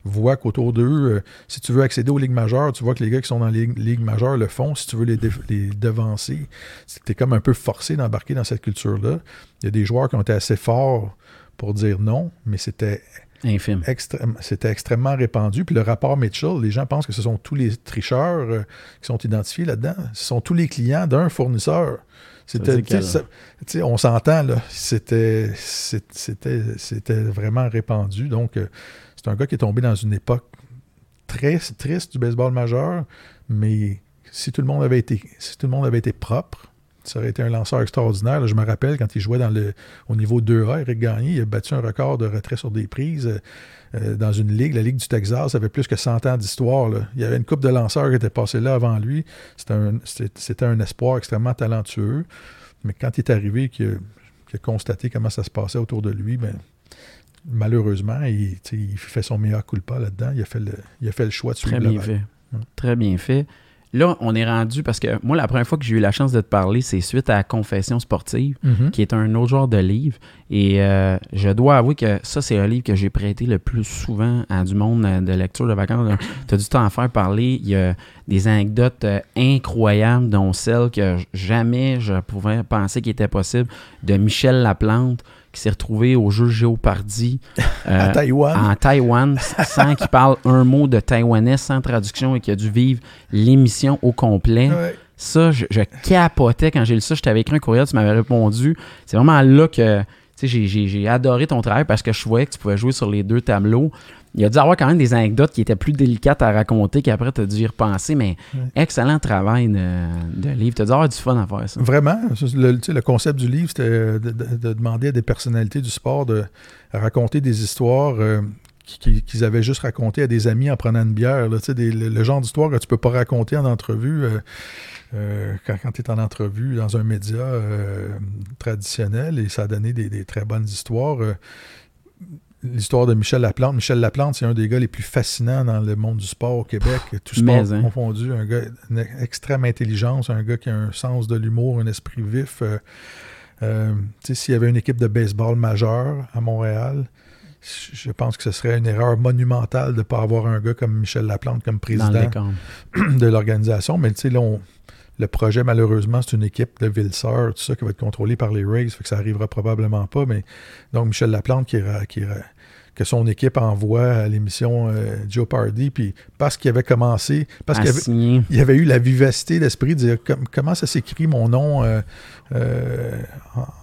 voient qu'autour d'eux, si tu veux accéder aux ligues majeures, tu vois que les gars qui sont dans les ligues, majeures le font. Si tu veux les, devancer, c'était comme un peu forcé d'embarquer dans cette culture-là. Il y a des joueurs qui ont été assez forts pour dire non, mais c'était Infime. c'était extrêmement répandu. Puis le rapport Mitchell, les gens pensent que ce sont tous les tricheurs euh, qui sont identifiés là-dedans. Ce sont tous les clients d'un fournisseur. C'était, on s'entend, là. C'était, c'est- c'était, c'était vraiment répandu. Donc, euh, c'est un gars qui est tombé dans une époque très triste du baseball majeur, mais si tout le monde avait été, si tout le monde avait été propre, ça aurait été un lanceur extraordinaire. Là, je me rappelle quand il jouait dans le, au niveau 2A, Eric Gagné, il a battu un record de retrait sur des prises euh, dans une ligue. La Ligue du Texas avait plus que 100 ans d'histoire. Il y avait une coupe de lanceurs qui était passée là avant lui. C'était un, c'était- c'était un espoir extrêmement talentueux. Mais quand il est arrivé, qu'il a, constaté comment ça se passait autour de lui, ben, malheureusement, il, fait son meilleur culpa là-dedans. Il a fait le, il a fait le choix de suivre Très bien fait. Très bien fait. Là, on est rendu parce que moi, la première fois que j'ai eu la chance de te parler, c'est suite à Confession sportive, Mhm. qui est un autre genre de livre. Et euh, je dois avouer que ça, c'est un livre que j'ai prêté le plus souvent à du monde euh, de lecture de vacances. Tu as du temps à faire parler. Il y a des anecdotes euh, incroyables, dont celle que jamais je pouvais penser qu'il était possible, de Michel Laplante, qui s'est retrouvé au jeu Géopardy. À euh, Taïwan. en Taïwan sans qu'il parle un mot de taïwanais sans traduction et qu'il a dû vivre l'émission au complet. Ouais. Ça, je, je capotais quand j'ai lu ça. Je t'avais écrit un courriel, tu m'avais répondu. C'est vraiment là que j'ai adoré ton travail parce que je voyais que tu pouvais jouer sur les deux tableaux. Il y a dû avoir quand même des anecdotes qui étaient plus délicates à raconter qu'après tu as dû y repenser, mais excellent travail de, de livre. Tu as dû avoir du fun à faire ça. Vraiment? Le, tu sais, le concept du livre, c'était euh, de, de- de demander à des personnalités du sport de raconter des histoires euh, qui- qui- qu'ils avaient juste racontées à des amis en prenant une bière. là. Des- le, le genre d'histoire que tu peux pas raconter en entrevue euh, euh, quand, tu es en entrevue dans un média euh, traditionnel et ça a donné des, des très bonnes histoires. L'histoire de Michel Laplante. Michel Laplante, c'est un des gars les plus fascinants dans le monde du sport au Québec. Tout sport Mais, hein. confondu. Un gars d'une extrême intelligence, un gars qui a un sens de l'humour, un esprit vif. Euh, euh, s'il y avait une équipe de baseball majeure à Montréal, je pense que ce serait une erreur monumentale de ne pas avoir un gars comme Michel Laplante comme président de l'organisation. Mais tu sais, là, on- le projet, malheureusement, c'est une équipe de Vilseur, tout ça, qui va être contrôlée par les Rays, fait que ça arrivera probablement pas. Mais donc, Michel Laplante, qui qui que son équipe envoie à l'émission euh, Joe Pardy, puis parce qu'il avait commencé, parce qu'il avait, il avait eu la vivacité d'esprit de dire comment ça s'écrit mon nom euh,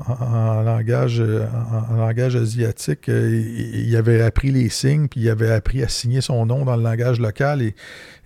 en, langage, en, langage asiatique. il, avait appris les signes, puis il avait appris à signer son nom dans le langage local, et,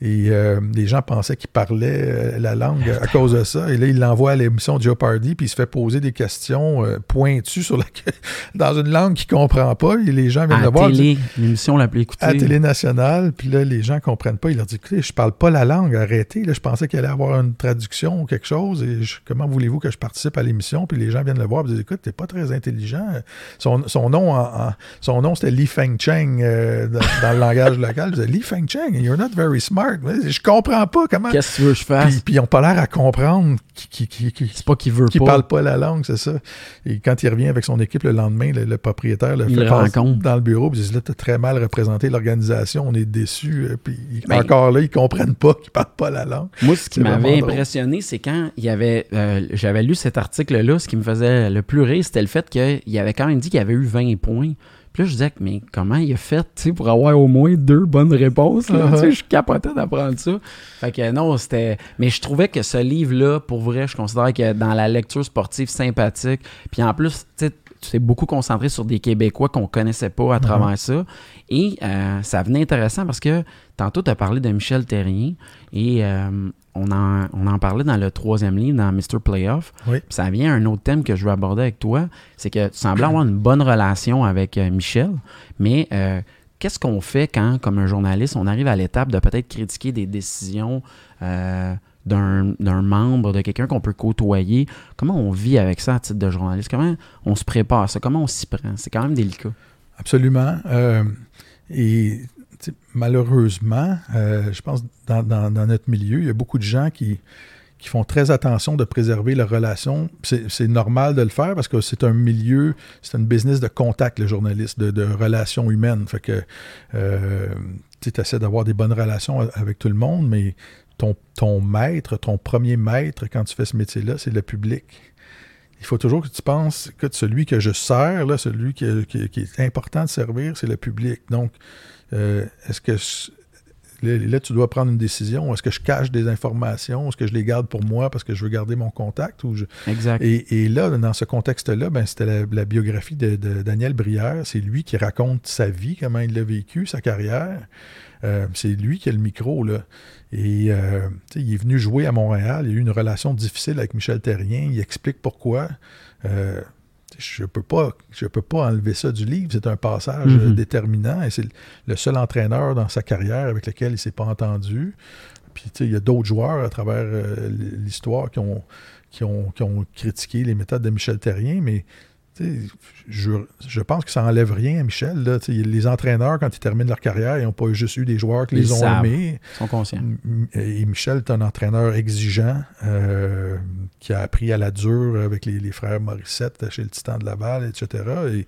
et les gens pensaient qu'il parlait la langue à cause de ça. Et là, il l'envoie à l'émission Joe Pardy, puis il se fait poser des questions pointues sur la, dans une langue qu'il comprend pas, et les gens viennent le voir. télé, l'émission la plus écoutée. À Télé Nationale, puis là, les gens comprennent pas. Ils leur disent Écoutez, je parle pas la langue, arrêtez. Là, je pensais qu'il allait avoir une traduction ou quelque chose, et comment voulez-vous que je participe à l'émission? Puis les gens viennent le voir, et disent Écoute, t'es pas très intelligent. Son, nom, son nom c'était Li Feng Cheng euh, dans, le langage local. Ils disaient Li Feng Cheng, you're not very smart. Je comprends pas comment. Qu'est-ce que tu veux que je fasse? Puis, ils n'ont pas l'air à comprendre qui, qui, qui, c'est pas qu'il veut qui parle pas la langue, c'est ça. Et quand il revient avec son équipe le lendemain, le, propriétaire le fait rencontre. dans le bureau, puis il dit là, t'as très mal représenté l'organisation, on est déçus. Euh, puis ben, encore là, ils comprennent pas qu'ils parlent pas la langue. Moi, ce qui m'avait impressionné, c'est quand il y avait, euh, j'avais lu cet article-là, ce qui me faisait le plus rire, c'était le fait qu'il avait quand même dit qu'il avait eu 20 points. Puis là, je disais, mais comment il a fait pour avoir au moins deux bonnes réponses? Uh-huh. Je suis capoté d'apprendre ça. Fait que non, c'était. Mais je trouvais que ce livre-là, pour vrai, je considère que dans la lecture sportive sympathique, puis en plus, tu t'es beaucoup concentré sur des Québécois qu'on connaissait pas à uh-huh. travers ça. Et euh, ça venait intéressant parce que tantôt, tu as parlé de Michel Terrien et euh, on en, parlait dans le troisième livre, dans Mr. Playoff. Ça vient à un autre thème que je veux aborder avec toi. C'est que tu semblais avoir une bonne relation avec euh, Michel, mais qu'est-ce qu'on fait quand, comme un journaliste, on arrive à l'étape de peut-être critiquer des décisions d'un membre, de quelqu'un qu'on peut côtoyer? Comment on vit avec ça à titre de journaliste? Comment on se prépare à ça? Comment on s'y prend? C'est quand même délicat. Absolument. et malheureusement, euh, je pense dans, dans, notre milieu, il y a beaucoup de gens qui, qui font très attention de préserver leurs relations. C'est normal de le faire parce que c'est un milieu, c'est un business de contact, le journaliste, de, de relations humaines. Fait que euh, tu essaies d'avoir des bonnes relations avec tout le monde, mais ton, ton maître, ton premier maître quand tu fais ce métier-là, c'est le public. Il faut toujours que tu penses que celui que je sers, là, celui qui, qui, qui est important de servir, c'est le public. Donc, euh, est-ce que là, tu dois prendre une décision. Est-ce que je cache des informations? Est-ce que je les garde pour moi parce que je veux garder mon contact? Ou je... Exact. Et, là, dans ce contexte-là, ben, c'était la, biographie de, Daniel Brière. C'est lui qui raconte sa vie, comment il l'a vécu, sa carrière. Euh, c'est lui qui a le micro. Là. Et euh, il est venu jouer à Montréal. Il a eu une relation difficile avec Michel Terrien. Il explique pourquoi je ne peux, pas, peux pas enlever ça du livre. C'est un passage euh, mhm. déterminant et c'est le seul entraîneur dans sa carrière avec lequel il ne s'est pas entendu. Puis, il y a d'autres joueurs à travers euh, l'histoire qui ont, qui, ont, qui ont critiqué les méthodes de Michel Terrien, mais je, je, pense que ça n'enlève rien à Michel. Là. Les entraîneurs, quand ils terminent leur carrière, ils n'ont pas juste eu des joueurs qui les ont aimés. Ils sont conscients. Et Michel est un entraîneur exigeant euh, qui a appris à la dure avec les, frères Morissette chez le Titan de Laval, etc. Et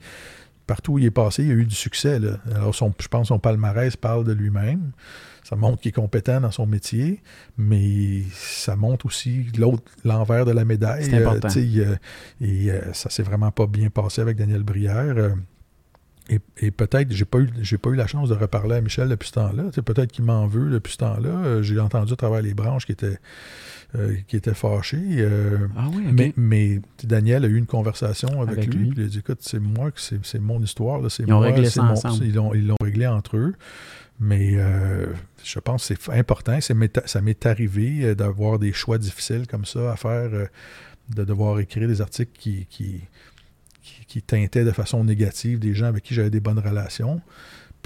partout où il est passé, il a eu du succès. Alors, je pense que son palmarès parle de lui-même ça montre qu'il est compétent dans son métier, mais ça montre aussi l'autre, l'envers de la médaille. C'est important. Euh, et euh, ça s'est vraiment pas bien passé avec Daniel Brière. Euh, et, peut-être, j'ai pas eu j'ai pas eu la chance de reparler à Michel depuis ce temps-là. peut-être qu'il m'en veut depuis ce temps-là. j'ai entendu à travers les branches qui étaient qui était fâché. ah oui, Mais, mais, Daniel a eu une conversation avec, lui, il a dit écoute, c'est moi, c'est, mon histoire. c'est ils ont réglé ça ensemble. Ils l'ont, ils l'ont réglé entre eux. Mais euh, je pense que c'est important. ça m'est arrivé euh, d'avoir des choix difficiles comme ça à faire, euh, de devoir écrire des articles qui, qui, qui, teintaient de façon négative des gens avec qui j'avais des bonnes relations.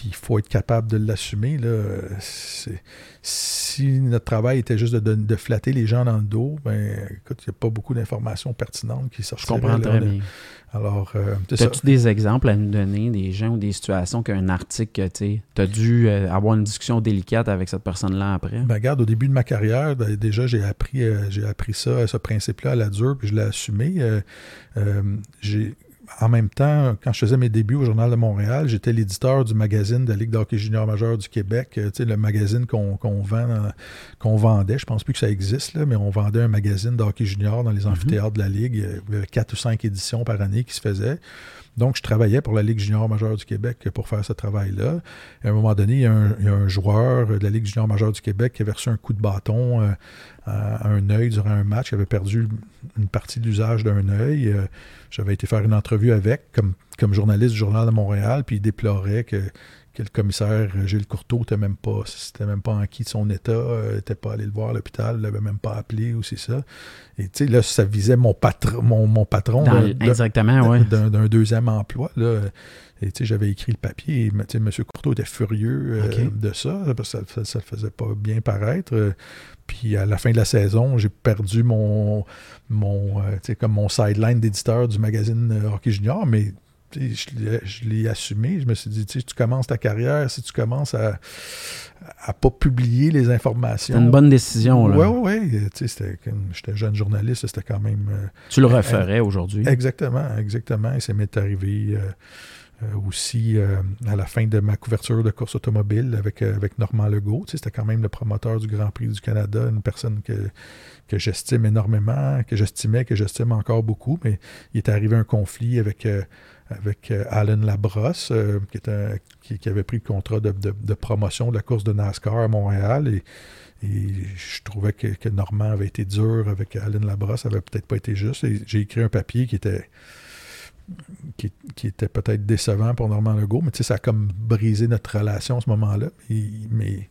Puis il faut être capable de l'assumer. Si notre travail était juste de, flatter les gens dans le dos, ben écoute, il n'y a pas beaucoup d'informations pertinentes qui sortent. Je comprends très bien. Alors, euh, As-tu des exemples à nous donner, des gens ou des situations qu'un article, tu as dû euh, avoir une discussion délicate avec cette personne-là après? Ben, regarde, au début de ma carrière, ben, déjà, j'ai appris, euh, j'ai appris ça, ce principe-là à la dure, puis je l'ai assumé. j'ai en même temps, quand je faisais mes débuts au Journal de Montréal, j'étais l'éditeur du magazine de la Ligue d'hockey junior majeur du Québec, euh, le magazine qu'on vend, qu'on vendait. Je pense plus que ça existe, là, mais on vendait un magazine d'hockey junior dans les mhm. amphithéâtres de la Ligue. Il y avait quatre ou cinq éditions par année qui se faisaient. Donc, je travaillais pour la Ligue junior majeure du Québec pour faire ce travail-là. À un moment donné, il y, a un, joueur de la Ligue junior majeure du Québec qui avait reçu un coup de bâton euh, à un œil durant un match. Il avait perdu une partie de l'usage d'un œil. Euh, j'avais été faire une entrevue avec, comme, comme journaliste du Journal de Montréal, puis il déplorait que que le commissaire Gilles Courteau n'était même pas c'était même pas qui de son état, n'était euh, pas allé le voir à l'hôpital, ne l'avait même pas appelé ou c'est ça. Et tu sais, là, ça visait mon, patron mon, mon patron d'un deuxième emploi. Là. Et tu sais, j'avais écrit le papier et M. Courteau était furieux euh, de ça, parce que ça ne le faisait pas bien paraître. Puis à la fin de la saison, j'ai perdu mon, mon, euh, comme mon sideline d'éditeur du magazine Hockey Junior, mais je l'ai assumé. Je me suis dit, tu commences ta carrière, si tu commences à ne pas publier les informations. C'est une bonne décision, là. Oui, oui, oui. J'étais jeune journaliste, c'était quand même. Euh, tu le referais aujourd'hui. Exactement, exactement. Et ça m'est arrivé. Euh, euh, aussi à la fin de ma couverture de course automobile avec, avec Normand Legault. C'était quand même le promoteur du Grand Prix du Canada, une personne que, que j'estime énormément, que j'estimais, que j'estime encore beaucoup, mais il est arrivé un conflit avec, avec euh, Alan Labrosse, euh, qui, qui, avait pris le contrat de, promotion de la course de NASCAR à Montréal. Et, je trouvais que, que, Normand avait été dur avec Alan Labrosse, ça n'avait peut-être pas été juste. Et j'ai écrit un papier qui était qui, était peut-être décevant pour Normand Legault, mais ça a comme brisé notre relation à ce moment-là. Mais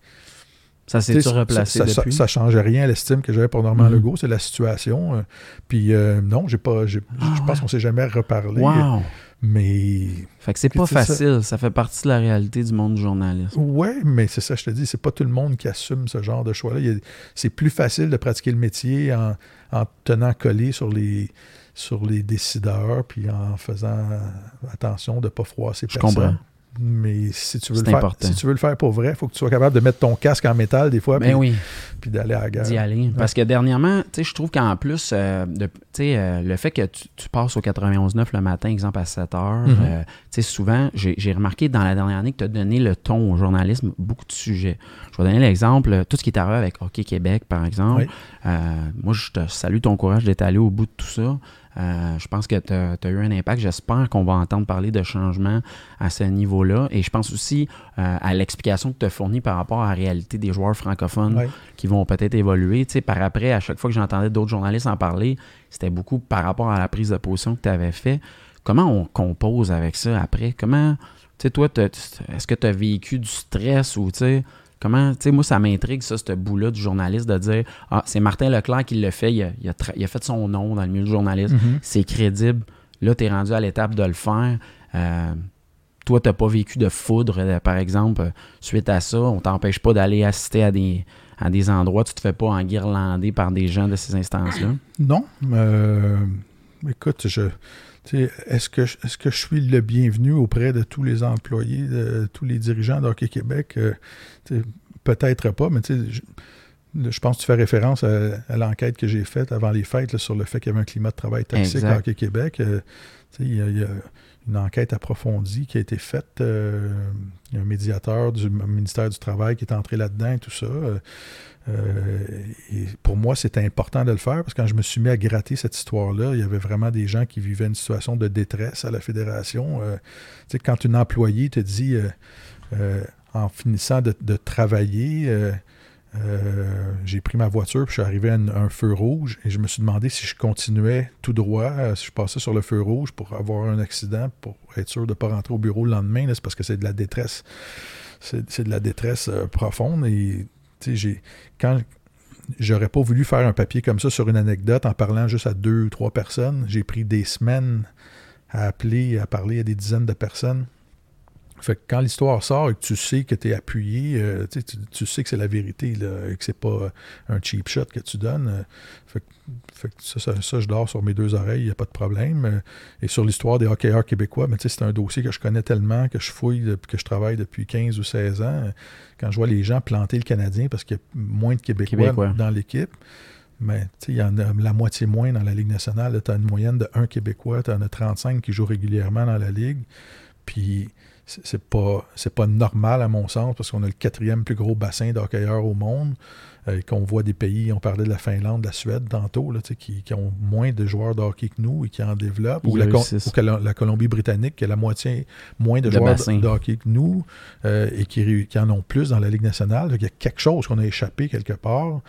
ça s'est replacé ça, depuis? Ça, ne changeait rien à l'estime que j'avais pour Normand mhm. Legault, c'est la situation. Euh, puis non, j'ai pas, je ah pense qu'on s'est jamais reparlé. Wow. Mais. Fait que c'est pas facile, ça. fait partie de la réalité du monde du journalisme. Oui, mais c'est ça, je te dis, c'est pas tout le monde qui assume ce genre de choix-là. C'est plus facile de pratiquer le métier en, en tenant collé sur les, sur les décideurs, puis en faisant attention de ne pas froisser je Comprends. Mais si tu veux, le faire, si tu veux le faire pour vrai, il faut que tu sois capable de mettre ton casque en métal des fois, ben puis, puis d'aller à la guerre. D'y aller. Parce que dernièrement, je trouve qu'en plus, euh, euh, le fait que tu, passes au 91.9 le matin, exemple à 7 heures, mm-hmm. euh, souvent, j'ai remarqué dans la dernière année que tu as donné le ton au journalisme beaucoup de sujets. Je vais donner l'exemple, tout ce qui est arrivé avec Hockey Québec, par exemple. Moi, je te salue ton courage d'être allé au bout de tout ça. Euh, je pense que tu as, eu un impact. J'espère qu'on va entendre parler de changements à ce niveau-là. Et je pense aussi euh, à l'explication que tu as fournie par rapport à la réalité des joueurs francophones qui vont peut-être évoluer. Tu sais, par après, à chaque fois que j'entendais d'autres journalistes en parler, c'était beaucoup par rapport à la prise de position que tu avais fait. Comment on compose avec ça après? Comment, tu sais, toi, est-ce que tu as vécu du stress ou, tu sais, Comment, tu sais, moi, ça m'intrigue, ça, ce bout-là du journaliste, de dire Ah, c'est Martin Leclerc qui le fait, il a, fait son nom dans le milieu du journalisme, mm-hmm. c'est crédible. Là, tu es rendu à l'étape de le faire. Euh, toi, tu n'as pas vécu de foudre, euh, par exemple, suite à ça. On t'empêche pas d'aller assister à des, à des endroits. Tu te fais pas enguirlander par des gens de ces instances-là? Non. Euh, écoute, je. Est-ce que, est que je suis le bienvenu auprès de tous les employés, de tous les dirigeants d'Hockey Québec? Peut-être pas, mais je, je pense que tu fais référence à, l'enquête que j'ai faite avant les fêtes sur le fait qu'il y avait un climat de travail toxique à Hockey Québec. Euh, il y, a une enquête approfondie qui a été faite. Euh, il y a un médiateur du ministère du Travail qui est entré là-dedans et tout ça. Euh, et pour moi, c'était important de le faire parce que quand je me suis mis à gratter cette histoire-là, il y avait vraiment des gens qui vivaient une situation de détresse à la fédération. Euh, tu sais, quand une employée te dit, euh, en finissant de, travailler, j'ai pris ma voiture, puis je suis arrivé à un, feu rouge et je me suis demandé si je continuais tout droit, si je passais sur le feu rouge pour avoir un accident, pour être sûr de ne pas rentrer au bureau le lendemain. C'est parce que c'est de la détresse. C'est de la détresse profonde et j'ai, quand j'aurais pas voulu faire un papier comme ça sur une anecdote en parlant juste à deux ou trois personnes, j'ai pris des semaines à appeler, à parler à des dizaines de personnes. Fait que quand l'histoire sort et que tu sais que tu es appuyé, euh, tu, sais que c'est la vérité, là, et que c'est pas un cheap shot que tu donnes. Euh, fait, fait ça, ça, je dors sur mes deux oreilles, il n'y a pas de problème. Euh, et sur l'histoire des hockeyeurs québécois, mais c'est un dossier que je connais tellement, que je fouille, que je travaille depuis 15 ou 16 ans. Quand je vois les gens planter le Canadien parce qu'il y a moins de Québécois, dans l'équipe, mais il y en a la moitié moins dans la Ligue nationale. Tu as une moyenne de 1 Québécois, tu en as 35 qui jouent régulièrement dans la Ligue. Puis c'est pas, pas normal à mon sens parce qu'on a le quatrième plus gros bassin d'hockeyeurs au monde. Euh, qu'on voit des pays, on parlait de la Finlande, de la Suède tantôt, là, qui, qui, ont moins de joueurs de hockey que nous et qui en développent, ou, la, la, Colombie-Britannique qui a la moitié moins de joueurs de, hockey que nous euh, et qui, qui, en ont plus dans la Ligue nationale. il y a quelque chose qu'on a échappé quelque part.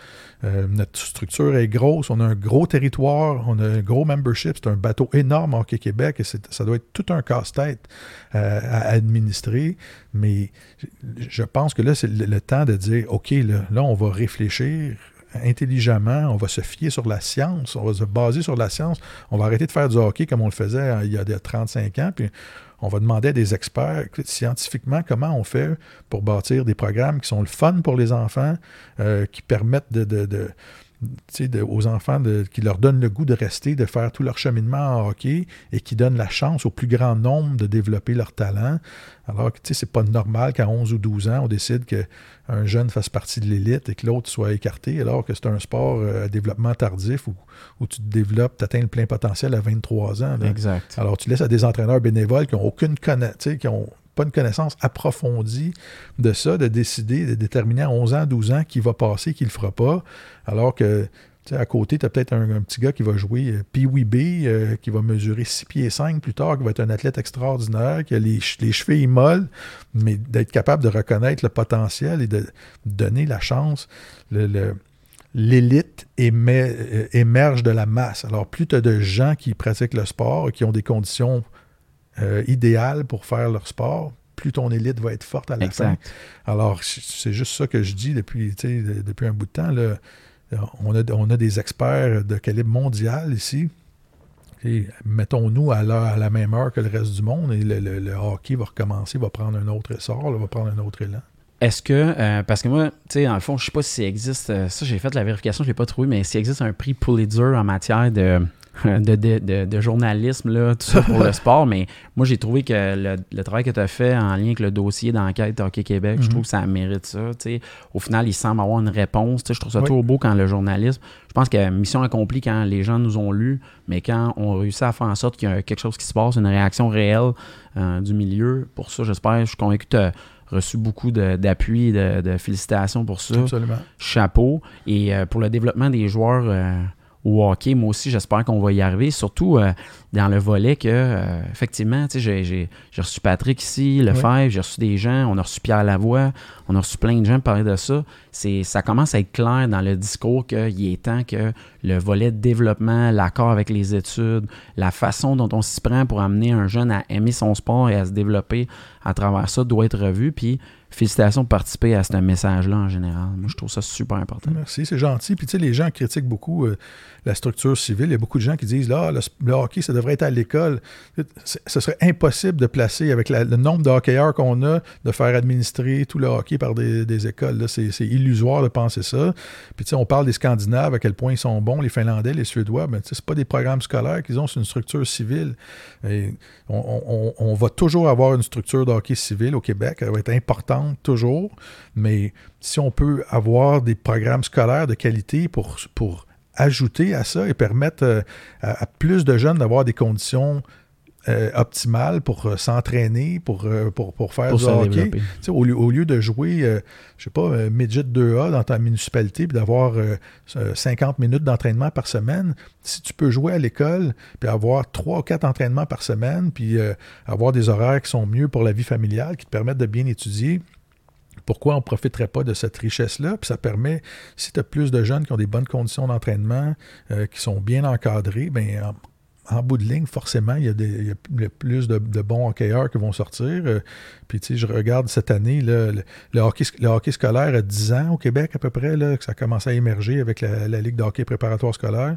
Euh, notre structure est grosse, on a un gros territoire, on a un gros membership, c'est un bateau énorme Hockey Québec et ça doit être tout un casse-tête à administrer. Mais je pense que là, c'est le, temps de dire, OK, là, on va réfléchir intelligemment, on va se fier sur la science, on va se baser sur la science, on va arrêter de faire du hockey comme on le faisait euh, il y a 35 ans, puis on va demander à des experts scientifiquement comment on fait pour bâtir des programmes qui sont le fun pour les enfants, euh, qui permettent de, aux enfants qui leur donnent le goût de rester, de faire tout leur cheminement en hockey et qui donnent la chance au plus grand nombre de développer leur talent. Alors que c'est pas normal qu'à 11 ou 12 ans, on décide qu'un jeune fasse partie de l'élite et que l'autre soit écarté, alors que c'est un sport euh, à développement tardif où, où tu te développes, tu atteins le plein potentiel à 23 ans. Exact. Alors tu laisses à des entraîneurs bénévoles qui n'ont aucune connaissance, qui ont pas une connaissance approfondie de ça, de décider, de déterminer à 11 ans, 12 ans qui va passer, qui ne le fera pas, alors que à côté, tu as peut-être un, petit gars qui va jouer euh, Pee-Wee B, euh, qui va mesurer 6 pieds 5 plus tard, qui va être un athlète extraordinaire, qui a les, les chevilles molles, mais d'être capable de reconnaître le potentiel et de donner la chance. l'élite euh, émerge de la masse. Alors, plus tu as de gens qui pratiquent le sport, qui ont des conditions euh, idéal pour faire leur sport, plus ton élite va être forte à la fin. Alors, c'est juste ça que je dis depuis, depuis un bout de temps. Là. On, a, on a des experts de calibre mondial ici. Mettons-nous à, à, la même heure que le reste du monde et le, hockey va recommencer, va prendre un autre essor, va prendre un autre élan. Est-ce que, euh, parce que moi, tu sais, dans le fond, je sais pas si existe, euh, ça j'ai fait la vérification, je l'ai pas trouvé, mais s'il existe un prix Pulitzer en matière de, de, de, journalisme, là, tout ça pour le sport, mais moi, j'ai trouvé que le, travail que tu as fait en lien avec le dossier d'enquête Hockey Québec, je mhm. trouve que ça mérite ça. Au final, il semble avoir une réponse. Je trouve ça toujours beau quand le journalisme. Je pense que mission accomplie quand les gens nous ont lu, mais quand on réussit à faire en sorte qu'il y a quelque chose qui se passe, une réaction réelle euh, du milieu, pour ça, j'espère, je suis convaincu que tu as reçu beaucoup d'appui et de, félicitations pour ça. Absolument. Chapeau. Et euh, pour le développement des joueurs. Euh, au hockey. Moi aussi, j'espère qu'on va y arriver, surtout euh, dans le volet que, euh, effectivement, j'ai reçu Patrick ici, Lefebvre, j'ai reçu des gens, on a reçu Pierre Lavoie, on a reçu plein de gens parler de ça. Ça commence à être clair dans le discours qu'il est temps que le volet de développement, l'accord avec les études, la façon dont on s'y prend pour amener un jeune à aimer son sport et à se développer à travers ça doit être revu. Puis, félicitations de participer à ce message-là en général. Moi, je trouve ça super important. Merci, c'est gentil. Puis, tu sais, les gens critiquent beaucoup euh, la structure civile. Il y a beaucoup de gens qui disent là, le, hockey, ça devrait être à l'école. Ce serait impossible de placer, avec le nombre de hockeyeurs qu'on a, de faire administrer tout le hockey par des, écoles. C'est illusoire de penser ça. Puis, tu sais, on parle des Scandinaves, à quel point ils sont bons, les Finlandais, les Suédois. Mais, tu sais, pas des programmes scolaires qu'ils ont, c'est une structure civile. On, va toujours avoir une structure de hockey civil au Québec. Elle va être importante toujours, mais si on peut avoir des programmes scolaires de qualité pour ajouter à ça et permettre euh, à, plus de jeunes d'avoir des conditions euh, optimales pour euh, s'entraîner, pour, pour, pour, faire du hockey. Au lieu, au lieu, de jouer, je sais pas, midget 2A dans ta municipalité, puis d'avoir 50 minutes d'entraînement par semaine, si tu peux jouer à l'école, puis avoir 3 ou 4 entraînements par semaine, puis avoir des horaires qui sont mieux pour la vie familiale, qui te permettent de bien étudier, pourquoi on ne profiterait pas de cette richesse-là? Puis ça permet, si tu as plus de jeunes qui ont des bonnes conditions d'entraînement, euh, qui sont bien encadrés, bien, en bout de ligne, forcément, il y a, plus de, bons hockeyeurs qui vont sortir. Euh, puis, tu sais, je regarde cette année, le, hockey, scolaire a 10 ans au Québec à peu près, que ça a commencé à émerger avec la, Ligue de hockey préparatoire scolaire.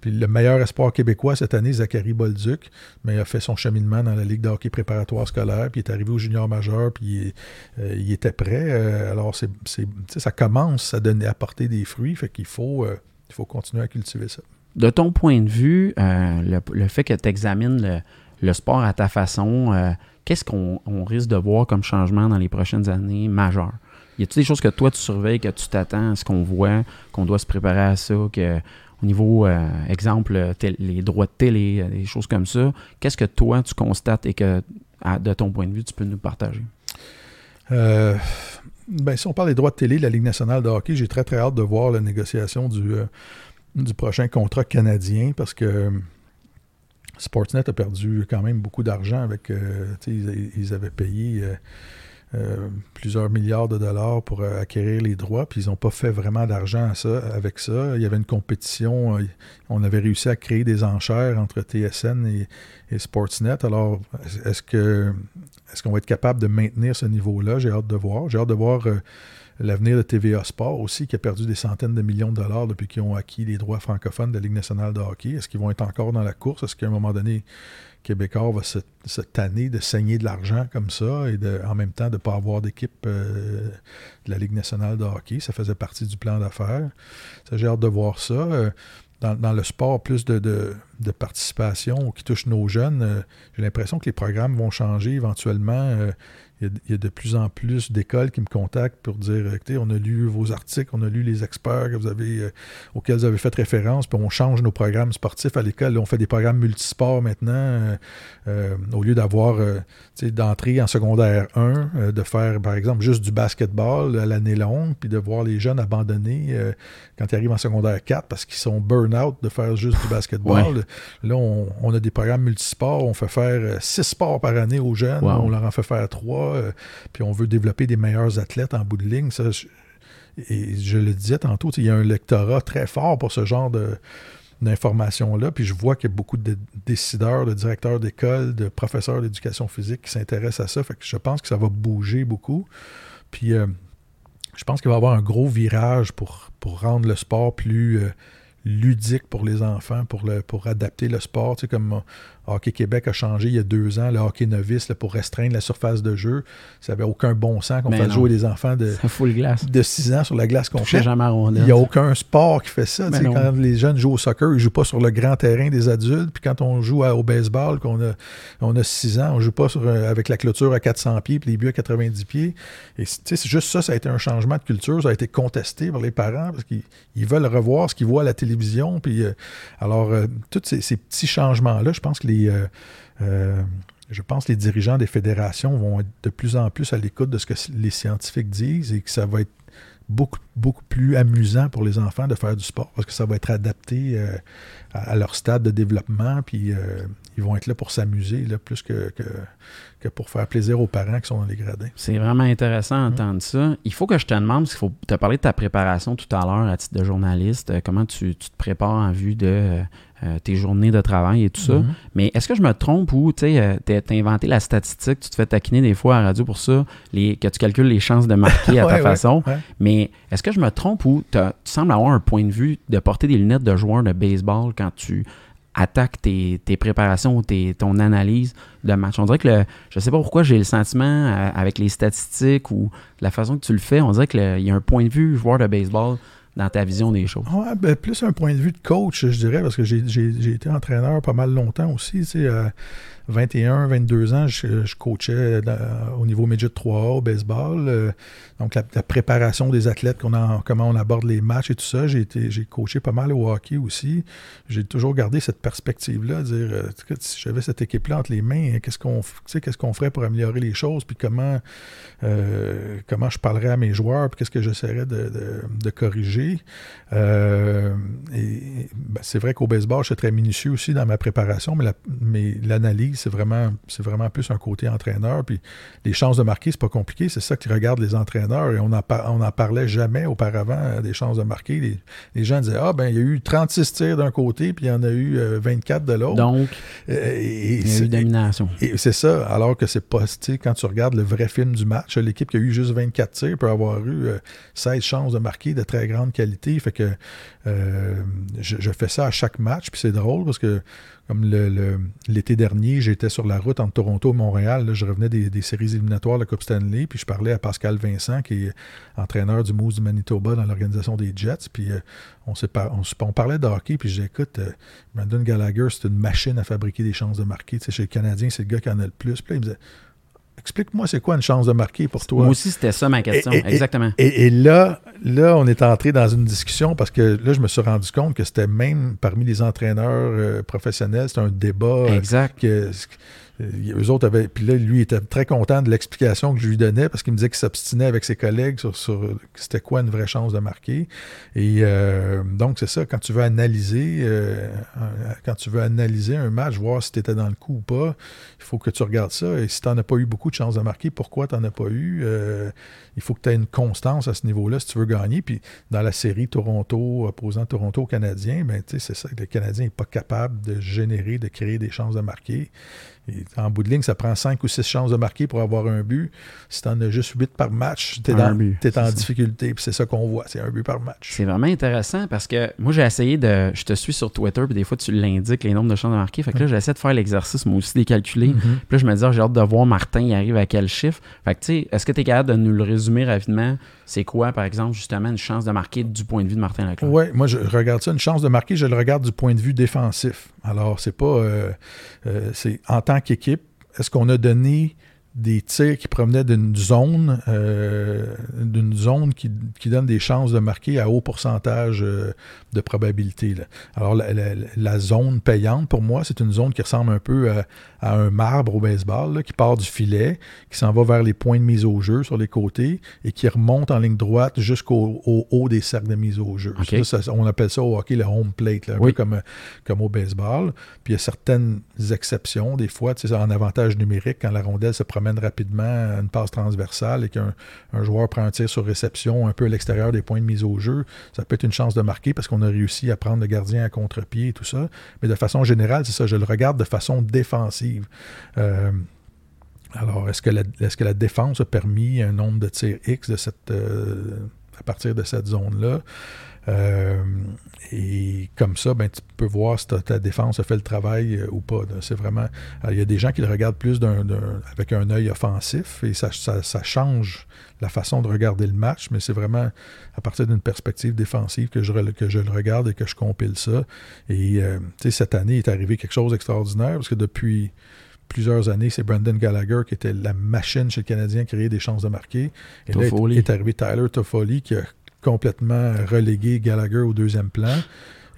Puis, le meilleur espoir québécois cette année, Zachary Bolduc, mais il a fait son cheminement dans la Ligue de hockey préparatoire scolaire, puis il est arrivé au junior majeur, puis il, euh, était prêt. Euh, alors, ça commence à, donner, à porter des fruits, fait qu'il il faut continuer à cultiver ça de ton point de vue, euh, le, fait que tu examines le, sport à ta façon, euh, qu'est-ce qu'on risque de voir comme changement dans les prochaines années majeur? Y a-t-il des choses que toi, tu surveilles, que tu t'attends à ce qu'on voit, qu'on doit se préparer à ça, que au niveau, euh, exemple, les droits de télé, des choses comme ça, qu'est-ce que toi, tu constates et que, de ton point de vue, tu peux nous partager? Ben, si on parle des droits de télé, la Ligue nationale de hockey, j'ai très très hâte de voir la négociation du, du prochain contrat canadien parce que euh, Sportsnet a perdu quand même beaucoup d'argent avec. ils, ils, avaient payé euh, plusieurs milliards de dollars pour euh, acquérir les droits, puis ils n'ont pas fait vraiment d'argent avec ça. Il y avait une compétition, euh, on avait réussi à créer des enchères entre TSN et, Sportsnet. Alors, est-ce que est-ce qu'on va être capable de maintenir ce niveau-là? J'ai hâte de voir. J'ai hâte de voir l'avenir de TVA Sport aussi, qui a perdu des centaines de millions de dollars depuis qu'ils ont acquis les droits francophones de la Ligue nationale de hockey. Est-ce qu'ils vont être encore dans la course? Est-ce qu'à un moment donné, Québécois va se, tanner de saigner de l'argent comme ça et en même temps de ne pas avoir d'équipe euh, de la Ligue nationale de hockey? Ça faisait partie du plan d'affaires. J'ai hâte de voir ça. Euh, dans, le sport, plus de, de, participation qui touche nos jeunes, euh, j'ai l'impression que les programmes vont changer éventuellement il y, a, de plus en plus d'écoles qui me contactent pour dire écoutez, on a lu vos articles, on a lu les experts que vous avez, euh, auxquels vous avez fait référence, puis on change nos programmes sportifs à l'école. On fait des programmes multisports maintenant, euh, euh, au lieu d'avoir d'entrer en secondaire 1, de faire par exemple juste du basketball à l'année longue, puis de voir les jeunes abandonner quand ils arrivent en secondaire 4 parce qu'ils sont burn-out de faire juste du basketball. Là, on, a des programmes multisports, on fait faire six sports par année aux jeunes, on leur en fait faire trois euh, puis on veut développer des meilleurs athlètes en bout de ligne. Ça, et je le disais tantôt, il y a un lectorat très fort pour ce genre de d'informations-là. Puis je vois qu'il y a beaucoup de décideurs, de directeurs d'école, de professeurs d'éducation physique qui s'intéressent à ça. Fait que je pense que ça va bouger beaucoup. Puis euh, je pense qu'il va y avoir un gros virage pour, pour rendre le sport plus euh, ludique pour les enfants, pour, le, pour adapter le sport. Tu sais, comme Hockey Québec a changé il y a deux ans, le hockey novice, pour restreindre la surface de jeu. Ça n'avait aucun bon sens qu'on fasse jouer des enfants de, de 6 ans sur la glace complète. Il n'y a aucun sport qui fait ça. Quand les jeunes jouent au soccer, ils ne jouent pas sur le grand terrain des adultes. Puis quand on joue au baseball, qu'on a, on a 6 ans, on ne joue pas sur, euh, avec la clôture à 400 pieds puis les buts à 90 pieds. Et c'est juste ça, ça a été un changement de culture. Ça a été contesté par les parents parce qu'ils veulent revoir ce qu'ils voient à la télévision. Puis, euh, alors, euh, tous ces, ces petits changements-là, je pense que les euh, euh, je pense que les dirigeants des fédérations vont être de plus en plus à l'écoute de ce que les scientifiques disent et que ça va être beaucoup, beaucoup plus amusant pour les enfants de faire du sport parce que ça va être adapté euh, à, leur stade de développement, puis ils vont être là pour s'amuser plus que, que, pour faire plaisir aux parents qui sont dans les gradins. C'est vraiment intéressant d'entendre ça. Il faut que je te demande, parce qu'il faut te parler de ta préparation tout à l'heure à titre de journaliste, comment tu, tu, te prépares en vue de euh, tes journées de travail et tout ça. Mhm. Mais est-ce que je me trompe ou tu euh, as inventé la statistique, tu te fais taquiner des fois à la radio pour ça, les, que tu calcules les chances de marquer à ta façon. Mais est-ce que je me trompe ou tu sembles avoir un point de vue de porter des lunettes de joueur de baseball quand tu attaques tes, préparations ou ton analyse de match? On dirait que le, je sais pas pourquoi j'ai le sentiment euh, avec les statistiques ou la façon que tu le fais, on dirait qu'il y a un point de vue joueur de baseball dans ta vision des choses? Ben, plus un point de vue de coach, je dirais, parce que j'ai été entraîneur pas mal longtemps aussi. Tu sais, 21, 22 ans, je, coachais au niveau Midget 3A au baseball. Euh, donc, la, préparation des athlètes, comment on aborde les matchs et tout ça. J'ai coaché pas mal au hockey aussi. J'ai toujours gardé cette perspective-là, dire euh, si j'avais cette équipe-là entre les mains, qu'est-ce qu'on qu'est-ce qu'on ferait pour améliorer les choses, puis comment, euh, comment je parlerais à mes joueurs, puis qu'est-ce que j'essaierais de, de, corriger. et ben, c'est vrai qu'au baseball, je suis très minutieux aussi dans ma préparation, mais l'analyse, c'est vraiment, c'est vraiment plus un côté entraîneur. Puis les chances de marquer, c'est pas compliqué. C'est ça qui regarde les entraîneurs. Et on n'en on parlait jamais auparavant euh, des chances de marquer. Les, gens disaient Ah, ben, il y a eu 36 tirs d'un côté, puis il y en a eu 24 euh, de l'autre. Donc, euh, il y a eu domination. Et, c'est ça. Alors que c'est pas, quand tu regardes le vrai film du match, l'équipe qui a eu juste 24 tirs peut avoir eu 16 chances de marquer de très grande qualité. Fait que je, je, fais ça à chaque match, puis c'est drôle parce que comme l'été dernier, j'étais sur la route entre Toronto et Montréal. je revenais des, séries éliminatoires de la Coupe Stanley, puis je parlais à Pascal Vincent, qui est entraîneur du Moose du Manitoba dans l'organisation des Jets. Puis euh, on, parlait de hockey, puis j'ai écoute, euh, Brandon Gallagher, c'est une machine à fabriquer des chances de marquer. chez les Canadiens, c'est le gars qui en a le plus. Puis là, il me disait explique-moi, c'est quoi une chance de marquer pour toi? Moi aussi, c'était ça ma question. Exactement. Et, là, là, on est entré dans une discussion parce que là, je me suis rendu compte que c'était même parmi les entraîneurs euh, professionnels, c'était un débat. Exact. que, euh, eux autres avaient. Puis là, lui, était très content de l'explication que je lui donnais parce qu'il me disait qu'il s'obstinait avec ses collègues sur, c'était quoi une vraie chance de marquer. Et euh, donc, c'est ça, quand tu veux analyser, euh, quand tu veux analyser un match, voir si tu étais dans le coup ou pas, il faut que tu regardes ça. Et si tu n'en as pas eu beaucoup de chances de marquer, pourquoi tu n'en as pas eu? il faut que tu aies une constance à ce niveau-là si tu veux gagner. Puis dans la série Toronto, opposant Toronto aux Canadiens, ben, c'est ça, le Canadien n'est pas capable de générer, de créer des chances de marquer en bout de ligne, ça prend 5 ou 6 chances de marquer pour avoir un but. Si tu en as juste 8 par match, tu es, en difficulté. c'est ça qu'on voit, c'est un but par match. C'est vraiment intéressant parce que moi, j'ai essayé de. Je te suis sur Twitter, puis des fois, tu l'indiques, les nombres de chances de marquer. Fait que là, j'essaie de faire l'exercice, moi aussi, de les calculer. Mm-hmm. Puis là, je me dis, ah, j'ai hâte de voir Martin, il arrive à quel chiffre. Fait que, tu sais, est-ce que tu es capable de nous le résumer rapidement? C'est quoi, par exemple, justement, une chance de marquer du point de vue de Martin Leclerc? Oui, moi, je regarde ça. Une chance de marquer, je le regarde du point de vue défensif. Alors, c'est pas. Euh, euh, c'est en tant qu'équipe, est-ce qu'on a donné des tirs qui provenaient d'une zone, euh, d'une zone qui, donne des chances de marquer à haut pourcentage euh, de probabilité. Alors, la, zone payante, pour moi, c'est une zone qui ressemble un peu à, un marbre au baseball, qui part du filet, qui s'en va vers les points de mise au jeu sur les côtés et qui remonte en ligne droite jusqu'au haut des cercles de mise au jeu. on appelle ça au hockey le home plate, un peu comme, comme au baseball. Puis il y a certaines exceptions, des fois, en avantage numérique, quand la rondelle se promène rapidement une passe transversale et qu'un joueur prend un tir sur réception un peu à l'extérieur des points de mise au jeu, ça peut être une chance de marquer parce qu'on a réussi à prendre le gardien à contre-pied et tout ça. Mais de façon générale, c'est ça, je le regarde de façon défensive. Euh, alors, est-ce que, la, est que la défense a permis un nombre de tirs X de cette, euh, à partir de cette zone-là? Euh, et comme ça, ben, tu peux voir si ta, défense a fait le travail euh, ou pas. C'est vraiment. il y a des gens qui le regardent plus avec un œil offensif et ça, ça, change la façon de regarder le match, mais c'est vraiment à partir d'une perspective défensive que je, que je le regarde et que je compile ça. Et euh, cette année, est arrivé quelque chose d'extraordinaire parce que depuis plusieurs années, c'est Brandon Gallagher qui était la machine chez le Canadien qui créait des chances de marquer. Et là, est arrivé Tyler Toffoli qui a complètement relégué Gallagher au deuxième plan.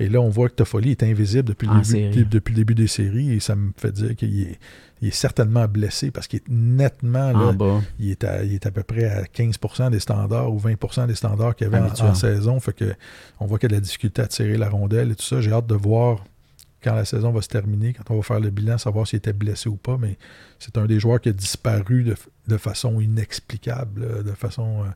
Et là, on voit que Toffoli est invisible depuis le, début, depuis le début des séries et ça me fait dire qu'il est, est, certainement blessé parce qu'il est nettement là, Il, est à, il est à peu près à 15% des standards ou 20% des standards qu'il y avait en, en, saison. Fait que on voit qu'il y a de la difficulté à tirer la rondelle et tout ça. J'ai hâte de voir quand la saison va se terminer, quand on va faire le bilan, savoir s'il était blessé ou pas, mais c'est un des joueurs qui a disparu de, façon inexplicable, de façon... Euh,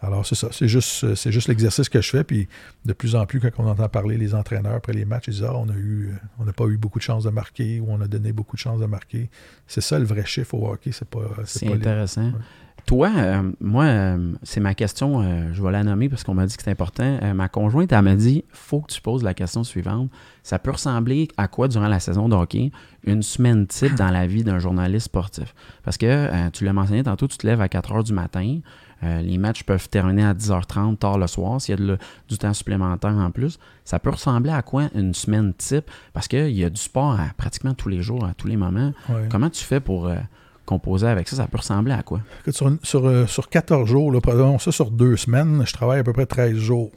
alors c'est ça, c'est juste, c'est juste l'exercice que je fais, puis de plus en plus, quand on entend parler les entraîneurs après les matchs, ils disent « Ah, on a eu, on n'a pas eu beaucoup de chances de marquer, ou on a donné beaucoup de chances de marquer. » C'est ça le vrai chiffre au hockey, c'est pas... C'est intéressant. Toi, euh, moi, euh, c'est ma question, euh, je vais la nommer parce qu'on m'a dit que c'est important. ma conjointe, elle m'a dit faut que tu poses la question suivante. Ça peut ressembler à quoi durant la saison de hockey une semaine type dans la vie d'un journaliste sportif? Parce que tu l'as mentionné tantôt, tu te lèves à 4 heures du matin. les matchs peuvent terminer à 10h30 tard le soir s'il y a du temps supplémentaire en plus. Ça peut ressembler à quoi une semaine type? Parce qu'il y a du sport pratiquement tous les jours, à tous les moments. Comment tu fais pour composer avec ça, ça peut ressembler à quoi? Sur, sur, euh, sur 14 jours, là, ça sur deux semaines, je travaille à peu près 13 jours.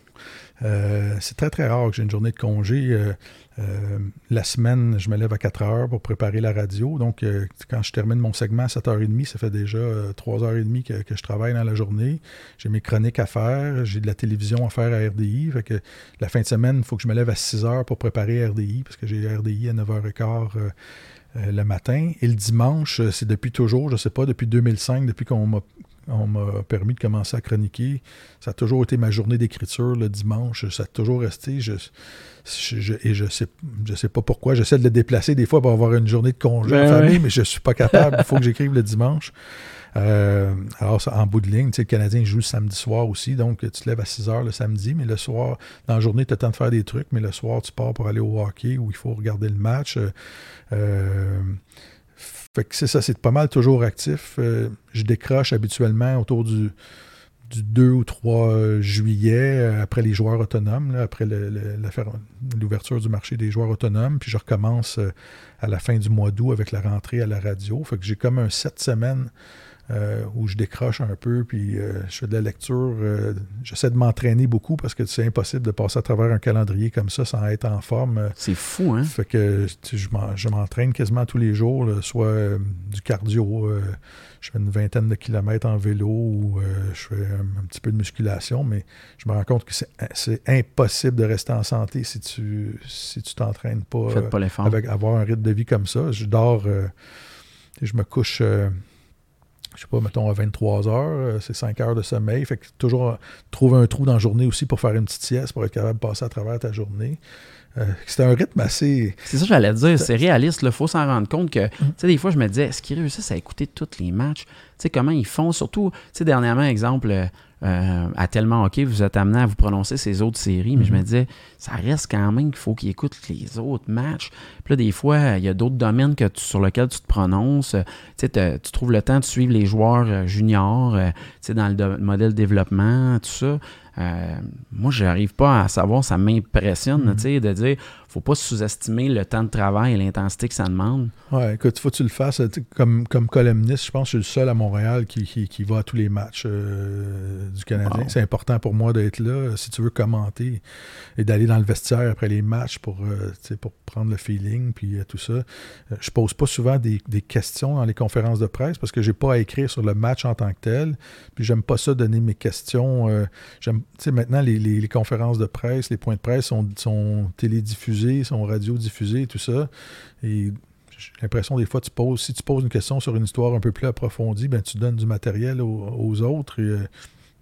Euh, c'est très, très rare que j'ai une journée de congé. Euh, la semaine, je me lève à 4 heures pour préparer la radio. Donc, quand je termine mon segment à 7h30, ça fait déjà 3h30 que, que, je travaille dans la journée. J'ai mes chroniques à faire, j'ai de la télévision à faire à RDI. La fin de semaine, il faut que je me lève à 6 h pour préparer RDI, parce que j'ai RDI à 9h15 euh, le matin. Et le dimanche, euh, c'est depuis toujours, je ne sais pas, depuis 2005, depuis qu'on m'a permis de commencer à chroniquer. Ça a toujours été ma journée d'écriture le dimanche. Ça a toujours resté. Je, et je sais, je sais pas pourquoi. J'essaie de le déplacer des fois pour avoir une journée de congé en ben famille, mais je ne suis pas capable. Il faut que j'écrive le dimanche. Euh, alors, en bout de ligne, le Canadien joue le samedi soir aussi, donc tu te lèves à 6 heures le samedi, mais le soir, dans la journée, tu as le temps de faire des trucs, mais le soir, tu pars pour aller au hockey où il faut regarder le match. Euh, euh, fait que c'est ça, c'est pas mal toujours actif. je décroche habituellement autour du du 2 ou 3 juillet, après les joueurs autonomes, après l'ouverture du marché des joueurs autonomes. Puis je recommence à la fin du mois d'août avec la rentrée à la radio. Fait que j'ai comme un 7 semaines euh, où je décroche un peu, puis euh, je fais de la lecture. Euh, j'essaie de m'entraîner beaucoup parce que c'est impossible de passer à travers un calendrier comme ça sans être en forme. C'est fou, hein? Fait que je m'entraîne quasiment tous les jours, soit du cardio, je fais une vingtaine de kilomètres en vélo ou je fais un, petit peu de musculation, mais je me rends compte que c'est impossible de rester en santé si tu si tu t'entraînes pas, pas avec avoir un rythme de vie comme ça. Je dors, je me couche je sais pas, mettons à 23 heures, euh, c'est 5 heures de sommeil. Fait que toujours trouver un trou dans la journée aussi pour faire une petite sieste, pour être capable de passer à travers ta journée. Euh, c'est un rythme assez. C'est ça que j'allais dire, c'est réaliste. Il faut s'en rendre compte que, mm. tu sais, des fois, je me disais, est-ce qu'ils réussissent à écouter tous les matchs? Tu sais, comment ils font? Surtout, tu sais, dernièrement, exemple, euh, euh, à tellement OK, vous êtes amené à vous prononcer ces autres séries, mais je me mhm. disais, ça reste quand même qu'il faut qu'ils écoutent les autres matchs. Puis là, des fois, il y a d'autres domaines que sur lesquels tu te prononces. Tu sais, tu trouves le temps de suivre les joueurs euh, juniors, euh, tu sais, dans le modèle développement, tout ça. moi, je n'arrive pas à savoir, ça m'impressionne, mhm. tu sais, de dire, faut pas sous-estimer le temps de travail et l'intensité que ça demande. Ouais, écoute, faut que tu le fasses. Comme, comme columniste, je pense que je suis le seul à Montréal qui, qui, va à tous les matchs euh, du Canadien. C'est important pour moi d'être là. Si tu veux commenter et d'aller dans le vestiaire après les matchs pour, euh, pour prendre le feeling, puis euh, tout ça, je pose pas souvent des, questions dans les conférences de presse parce que j'ai pas à écrire sur le match en tant que tel. Puis j'aime pas ça donner mes questions. j'aime, maintenant, les, les, conférences de presse, les points de presse sont, sont télédiffusés son radio diffusé, tout ça. Et j'ai l'impression des fois, tu poses, si tu poses une question sur une histoire un peu plus approfondie, ben, tu donnes du matériel aux, autres. Et, euh,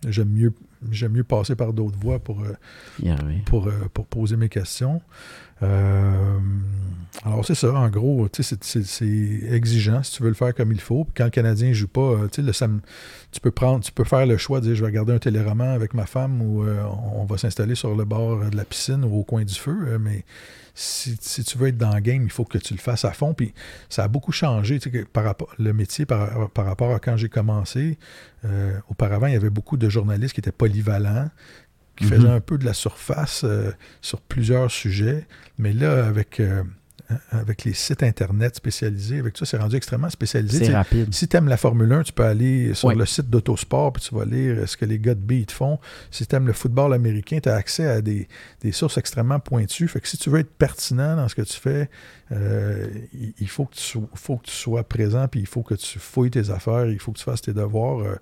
j'aime mieux j'aime mieux passer par d'autres voies pour, euh, pour, euh, pour, poser mes questions. Alors, c'est ça, en gros, c'est exigeant si tu veux le faire comme il faut. quand le Canadien ne joue pas, le tu peux prendre, tu peux faire le choix de dire je vais regarder un téléroman avec ma femme ou on va s'installer sur le bord de la piscine ou au coin du feu. mais si, tu veux être dans le game, il faut que tu le fasses à fond. Puis ça a beaucoup changé par rapport le métier par, rapport à quand j'ai commencé. Euh, auparavant, il y avait beaucoup de journalistes qui étaient polyvalents, qui mm-hmm. faisaient un peu de la surface euh, sur plusieurs sujets. Mais là, avec euh, avec les sites Internet spécialisés, avec ça, c'est rendu extrêmement spécialisé. C'est rapide. Si tu aimes la Formule 1, tu peux aller sur le site d'Autosport puis tu vas lire ce que les gars de font. Si tu aimes le football américain, tu as accès à des, sources extrêmement pointues. Fait que si tu veux être pertinent dans ce que tu fais, euh, il faut que, tu, faut que tu sois présent puis il faut que tu fouilles tes affaires, il faut que tu fasses tes devoirs. Euh,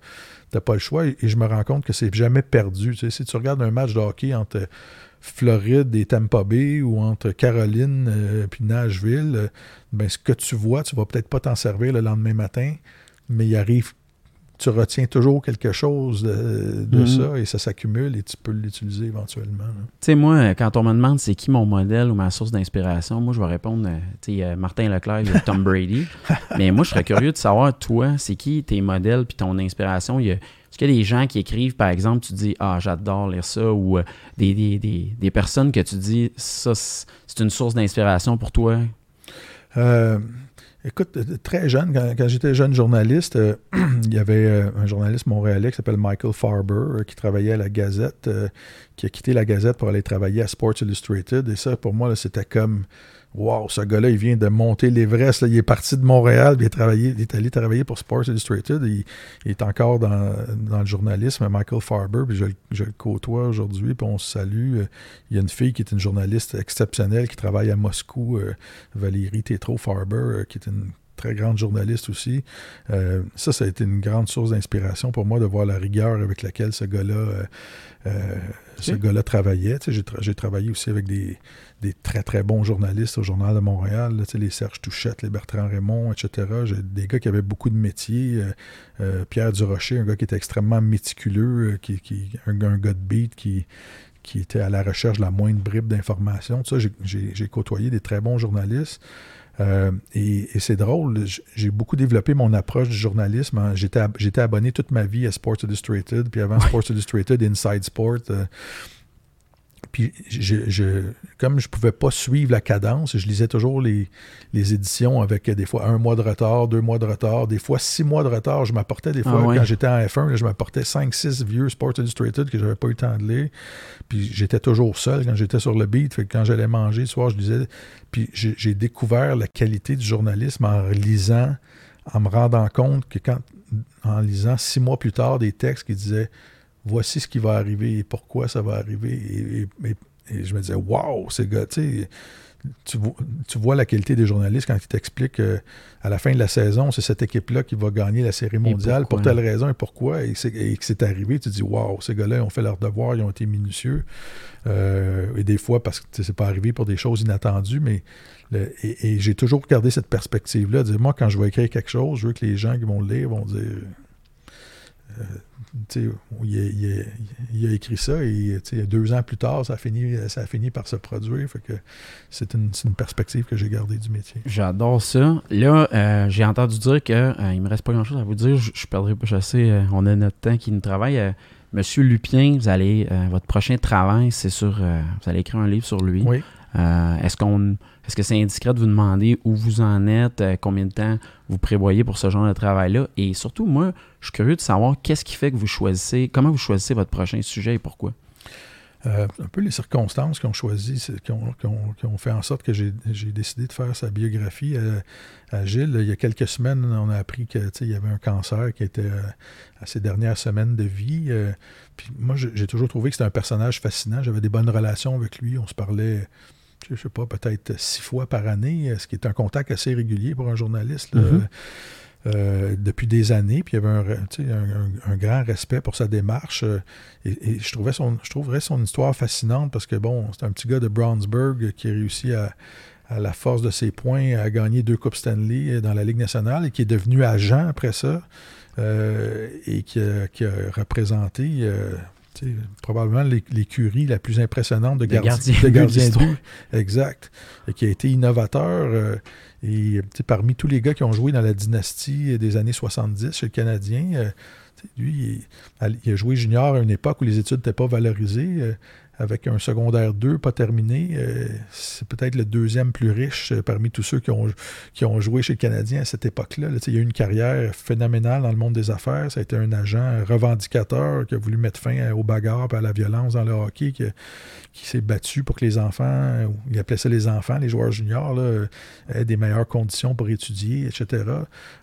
tu n'as pas le choix. Et, je me rends compte que c'est jamais perdu. si tu regardes un match de hockey entre Floride et Tampa Bay ou entre Caroline et euh, puis Nashville, euh, ben, ce que tu vois, tu vas peut-être pas t'en servir le lendemain matin, mais il arrive, tu retiens toujours quelque chose de, mhm. ça et ça s'accumule et tu peux l'utiliser éventuellement. Tu sais, moi, quand on me demande c'est qui mon modèle ou ma source d'inspiration, moi, je vais répondre, euh, tu sais, Martin Leclerc et Tom Brady. mais moi, je serais curieux de savoir, toi, c'est qui tes modèles puis ton inspiration? Il y a, est-ce qu'il y a des gens qui écrivent, par exemple, tu dis Ah, j'adore lire ça, ou euh, des, personnes que tu dis Ça, c'est une source d'inspiration pour toi? Euh, écoute, très jeune, quand, j'étais jeune journaliste, euh, il y avait un journaliste montréalais qui s'appelle Michael Farber, qui travaillait à la Gazette, qui a quitté la Gazette pour aller travailler à Sports Illustrated. Et ça, pour moi, c'était comme Wow, ce gars-là, il vient de monter l'Everest. Il est parti de Montréal, il est, allé travailler pour Sports Illustrated. Il, est encore dans, le journalisme, Michael Farber, puis je, le côtoie aujourd'hui, puis on se salue. Il y a une fille qui est une journaliste exceptionnelle qui travaille à Moscou, euh, Valérie Tétro Farber, euh, qui est une très grande journaliste aussi. Euh, ça, ça a été une grande source d'inspiration pour moi de voir la rigueur avec laquelle ce gars-là ce gars-là travaillait. J'ai, travaillé aussi avec des, très, très bons journalistes au Journal de Montréal, les Serge Touchette, les Bertrand Raymond, etc. J'ai des gars qui avaient beaucoup de métiers. Euh, euh, Pierre Durocher, un gars qui était extrêmement méticuleux, euh, qui, un, gars de beat qui, qui était à la recherche de la moindre bribe d'information. j'ai, côtoyé des très bons journalistes. Et, c'est drôle, j'ai beaucoup développé mon approche du journalisme. Hein. J'étais, abonné toute ma vie à Sports Illustrated, puis avant Sports Illustrated, Inside Sport. Puis je, je, comme je pouvais pas suivre la cadence, je lisais toujours les, les éditions avec des fois un mois de retard, deux mois de retard, des fois six mois de retard. Je m'apportais des fois, Ah ouais. quand j'étais en F1, je m'apportais cinq, six vieux Sports Illustrated que j'avais pas eu le temps de lire. Puis j'étais toujours seul quand j'étais sur le beat. Fait que quand j'allais manger le soir, je lisais. Puis j'ai découvert la qualité du journalisme en lisant, en me rendant compte que quand, en lisant six mois plus tard des textes qui disaient voici ce qui va arriver et pourquoi ça va arriver. Et, et- et- et je me disais, waouh, ces gars, tu tu vois, tu vois la qualité des journalistes quand ils t'expliquent qu'à la fin de la saison, c'est cette équipe-là qui va gagner la série mondiale pour telle raison et pourquoi, et, que c'est arrivé, tu te dis, waouh, ces gars-là ont fait leur devoir, ils ont été minutieux. Euh, et des fois, parce que c'est pas arrivé pour des choses inattendues, mais le- et, et j'ai toujours gardé cette perspective-là, dire, moi, quand je vais écrire quelque chose, je veux que les gens qui vont le lire vont dire. Euh, il, a, il a- il a écrit ça et deux ans plus tard, ça a fini, ça a fini par se produire. Fait que c'est une, perspective que j'ai gardée du métier. J'adore ça. Là, euh, j'ai entendu dire que euh, il me reste pas grand-chose à vous dire. Je, je perdrai pas. Sais, euh, on a notre temps qui nous travaille. Monsieur Lupien, vous allez, votre prochain travail, c'est sur, vous allez écrire un livre sur lui. Oui. Euh, est-ce qu'on, est-ce que c'est indiscret de vous demander où vous en êtes, euh, combien de temps vous prévoyez pour ce genre de travail-là, et surtout, moi, je suis curieux de savoir qu'est-ce qui fait que vous choisissez, comment vous choisissez votre prochain sujet et pourquoi? Euh, un peu les circonstances qui ont choisi, c'est- qui ont, qui ont- qui ont fait en sorte que j'ai décidé de faire sa biographie euh, à Gilles. Il y a quelques semaines, on a appris qu'il y avait un cancer qui était à ses dernières semaines de vie. puis moi, j'ai toujours trouvé que c'était un personnage fascinant. J'avais des bonnes relations avec lui. On se parlait, je sais pas, peut-être six fois par année, euh, ce qui est un contact assez régulier pour un journaliste. là. Mhm. Euh, depuis des années, puis il y avait un, grand respect pour sa démarche. euh, et, et je, trouvais son, je trouverais son histoire fascinante parce que, bon, c'est un petit gars de Brownsburg qui a réussi à, à la force de ses points à gagner deux Coupes Stanley dans la Ligue nationale et qui est devenu agent après ça euh, et qui a, qui a représenté euh, probablement l'é- l'écurie la plus impressionnante de, gardi- gardiens de but. Exact. Et qui a été innovateur. euh, et parmi tous les gars qui ont joué dans la dynastie des années 70 chez le Canadien, euh, lui, il, il a joué junior à une époque où les études n'étaient pas valorisées. Euh, avec un secondaire 2 pas terminé, euh, c'est peut-être le deuxième plus riche euh, parmi tous ceux qui ont, qui ont joué chez le Canadien à cette époque-là. Il a eu une carrière phénoménale dans le monde des affaires. Ça a été un agent revendicateur qui a voulu mettre fin aux bagarres et à la violence dans le hockey, qui, s'est battu pour que les enfants, ou il appelait ça les enfants, les joueurs juniors, aient des meilleures conditions pour étudier, etc.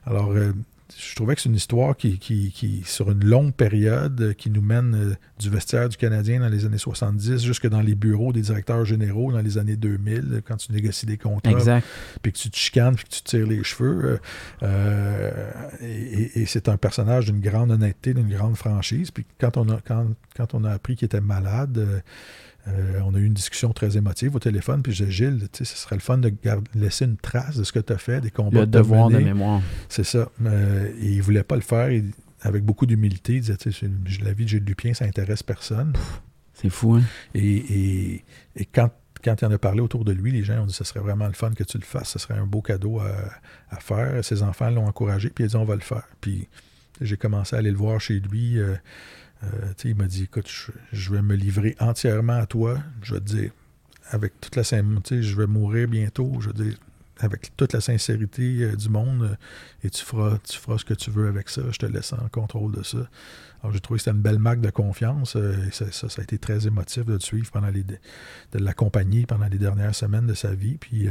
Alors, euh, je trouvais que c'est une histoire qui, qui, qui, sur une longue période, qui nous mène euh, du vestiaire du Canadien dans les années 70 jusque dans les bureaux des directeurs généraux dans les années 2000, euh, quand tu négocies des contrats, puis que tu te chicanes, puis que tu te tires les cheveux. euh, euh, et et c'est un personnage d'une grande honnêteté, d'une grande franchise. Puis quand on a, quand, quand on a appris qu'il était malade, euh, euh, on a eu une discussion très émotive au téléphone. Puis je disais, Gilles, tu sais, ce serait le fun de garder- laisser une trace de ce que tu as fait, des combats Le devoir de menés. mémoire. C'est ça. Euh, et il voulait pas le faire. Avec beaucoup d'humilité, il disait, tu sais, c'est- la vie de Gilles Lupien, ça intéresse personne. C'est fou, hein? Et, et- et quand, quand il en a parlé autour de lui, les gens ont dit ce serait vraiment le fun que tu le fasses, ce serait un beau cadeau à, à faire. Ses enfants l'ont encouragé, puis il a dit on va le faire. Puis j'ai commencé à aller le voir chez lui. euh, euh, il m'a dit écoute, je, vais me livrer entièrement à toi. Je vais te dire, avec toute la sincérité, je vais mourir bientôt. Je veux dire, avec toute la sincérité euh, du monde, euh, et tu feras, tu feras ce que tu veux avec ça. Je te laisse en contrôle de ça. Alors, j'ai trouvé que c'était une belle marque de confiance. ça, a été très émotif de suivre pendant les, de l'accompagner pendant les dernières semaines de sa vie. Puis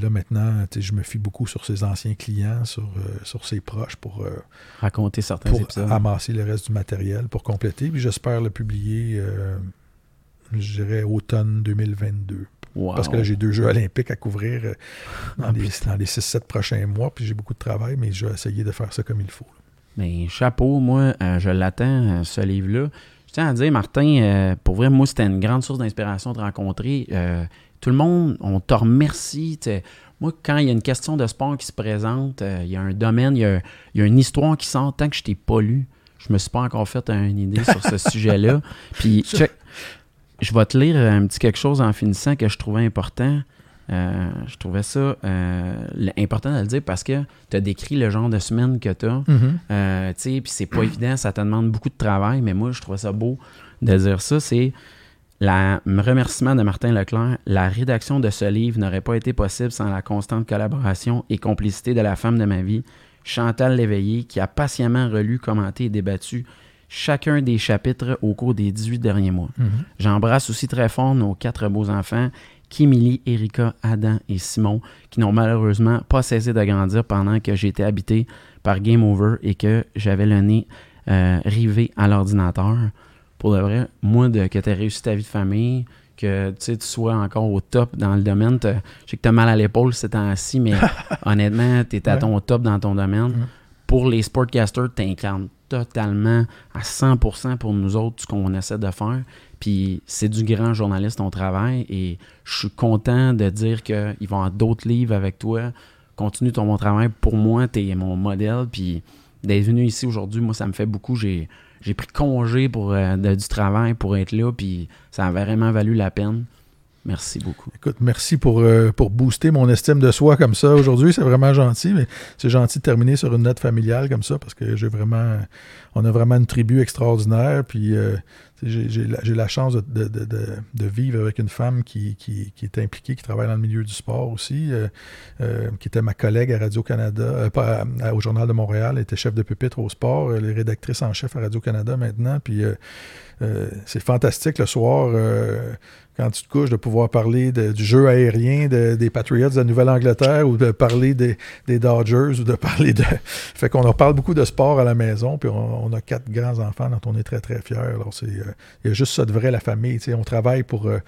là, maintenant, je me fie beaucoup sur ses anciens clients, sur, euh, sur ses proches pour, euh, Raconter certains pour épisodes. amasser le reste du matériel pour compléter. Puis j'espère le publier, euh, je dirais, automne 2022. Wow. Parce que là, j'ai deux Jeux olympiques à couvrir euh, dans, les, dans les 6-7 prochains mois. Puis j'ai beaucoup de travail, mais je vais essayer de faire ça comme il faut. Mais chapeau, moi, je l'attends, ce livre-là. Je tiens à dire, Martin, pour vrai, moi, c'était une grande source d'inspiration de rencontrer. Euh, tout le monde, on te remercie. t'sais. Moi, quand il y a une question de sport qui se présente, euh, il y a un domaine, il y a, il y a une histoire qui sort, tant que je t'ai pas lu, je me suis pas encore fait une idée sur ce sujet-là. Puis, check, je vais te lire un petit quelque chose en finissant que je trouvais important. Euh, je trouvais ça euh, important de le dire parce que tu as décrit le genre de semaine que tu as. Euh, tu sais, puis c'est pas évident, ça te demande beaucoup de travail, mais moi, je trouvais ça beau de dire ça. C'est La remerciement de Martin Leclerc, la rédaction de ce livre n'aurait pas été possible sans la constante collaboration et complicité de la femme de ma vie, Chantal Léveillé, qui a patiemment relu, commenté et débattu chacun des chapitres au cours des 18 derniers mois. Mhm. J'embrasse aussi très fort nos quatre beaux enfants, Kimili, Erika, Adam et Simon, qui n'ont malheureusement pas cessé de grandir pendant que j'étais habité par Game Over et que j'avais le nez euh, rivé à l'ordinateur pour de vrai, moi, de, que tu aies réussi ta vie de famille, que tu sois encore au top dans le domaine. Je sais que tu as mal à l'épaule ces temps-ci, mais honnêtement, tu es à ton top dans ton domaine. Mhm. Pour les sportcasters, tu incarnes totalement à 100% pour nous autres ce qu'on essaie de faire. Puis c'est du grand journaliste, ton travail. Et je suis content de dire qu'ils vont avoir d'autres livres avec toi. Continue ton bon travail. Pour moi, tu es mon modèle. Puis d'être venu ici aujourd'hui, moi, ça me fait beaucoup. J'ai pris congé pour euh, du travail pour être là, puis ça a vraiment valu la peine. Merci beaucoup. Écoute, merci pour, euh, pour booster mon estime de soi comme ça aujourd'hui. C'est vraiment gentil, mais c'est gentil de terminer sur une note familiale comme ça parce que j'ai vraiment. On a vraiment une tribu extraordinaire. Puis euh, j'ai la, chance de, vivre avec une femme qui, est impliquée, qui travaille dans le milieu du sport aussi, euh, qui était ma collègue à Radio-Canada, pas au Journal de Montréal, elle était chef de pupitre au sport, elle est rédactrice en chef à Radio-Canada maintenant. Puis c'est fantastique le soir quand tu te couches, de pouvoir parler du jeu aérien des Patriots de Nouvelle-Angleterre ou de parler des, Dodgers ou de parler de. Fait qu'on en parle beaucoup de sport à la maison, puis on, a quatre grands-enfants dont on est très, très fiers. Alors, c'est, euh, il y a juste ça de vrai, la famille. On travaille pour. Euh,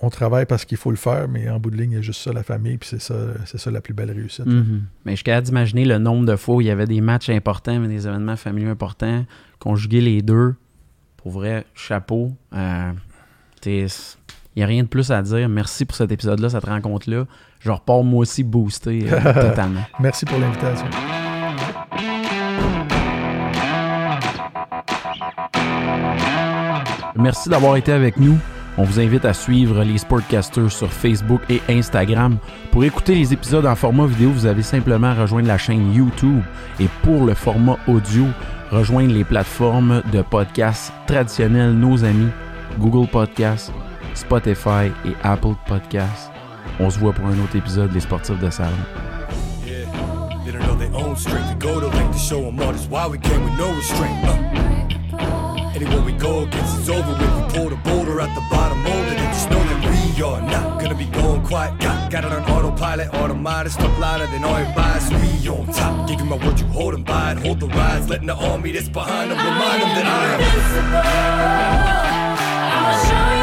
on, travaille parce qu'il faut le faire, mais en bout de ligne, il y a juste ça, la famille, puis c'est ça, c'est ça la plus belle réussite. Mm-hmm. Mais je suis capable d'imaginer le nombre de fois où il y avait des matchs importants, des événements familiaux importants, conjuguer les deux. Pour vrai, chapeau. Euh, il n'y a rien de plus à dire. Merci pour cet épisode-là, cette rencontre-là. Je repars moi aussi boosté euh, totalement. Merci pour l'invitation. Merci d'avoir été avec nous. On vous invite à suivre les Sportcasters sur Facebook et Instagram. Pour écouter les épisodes en format vidéo, vous avez simplement à rejoindre la chaîne YouTube. Et pour le format audio, rejoindre les plateformes de podcasts traditionnels, nos amis Google Podcasts, Spotify et Apple Podcasts. On se voit pour un autre épisode des Sportifs de Salon. Uh. Anywhere we go, gets it's over with. We pull the boulder at the bottom, molded it. Just know that we are not gonna be going quiet. Got, got it on autopilot, automatic, stuck louder than all your bias. We on top, give you my word, you hold them by it. Hold the rise, letting the army that's behind them remind them that I am. I'll show you.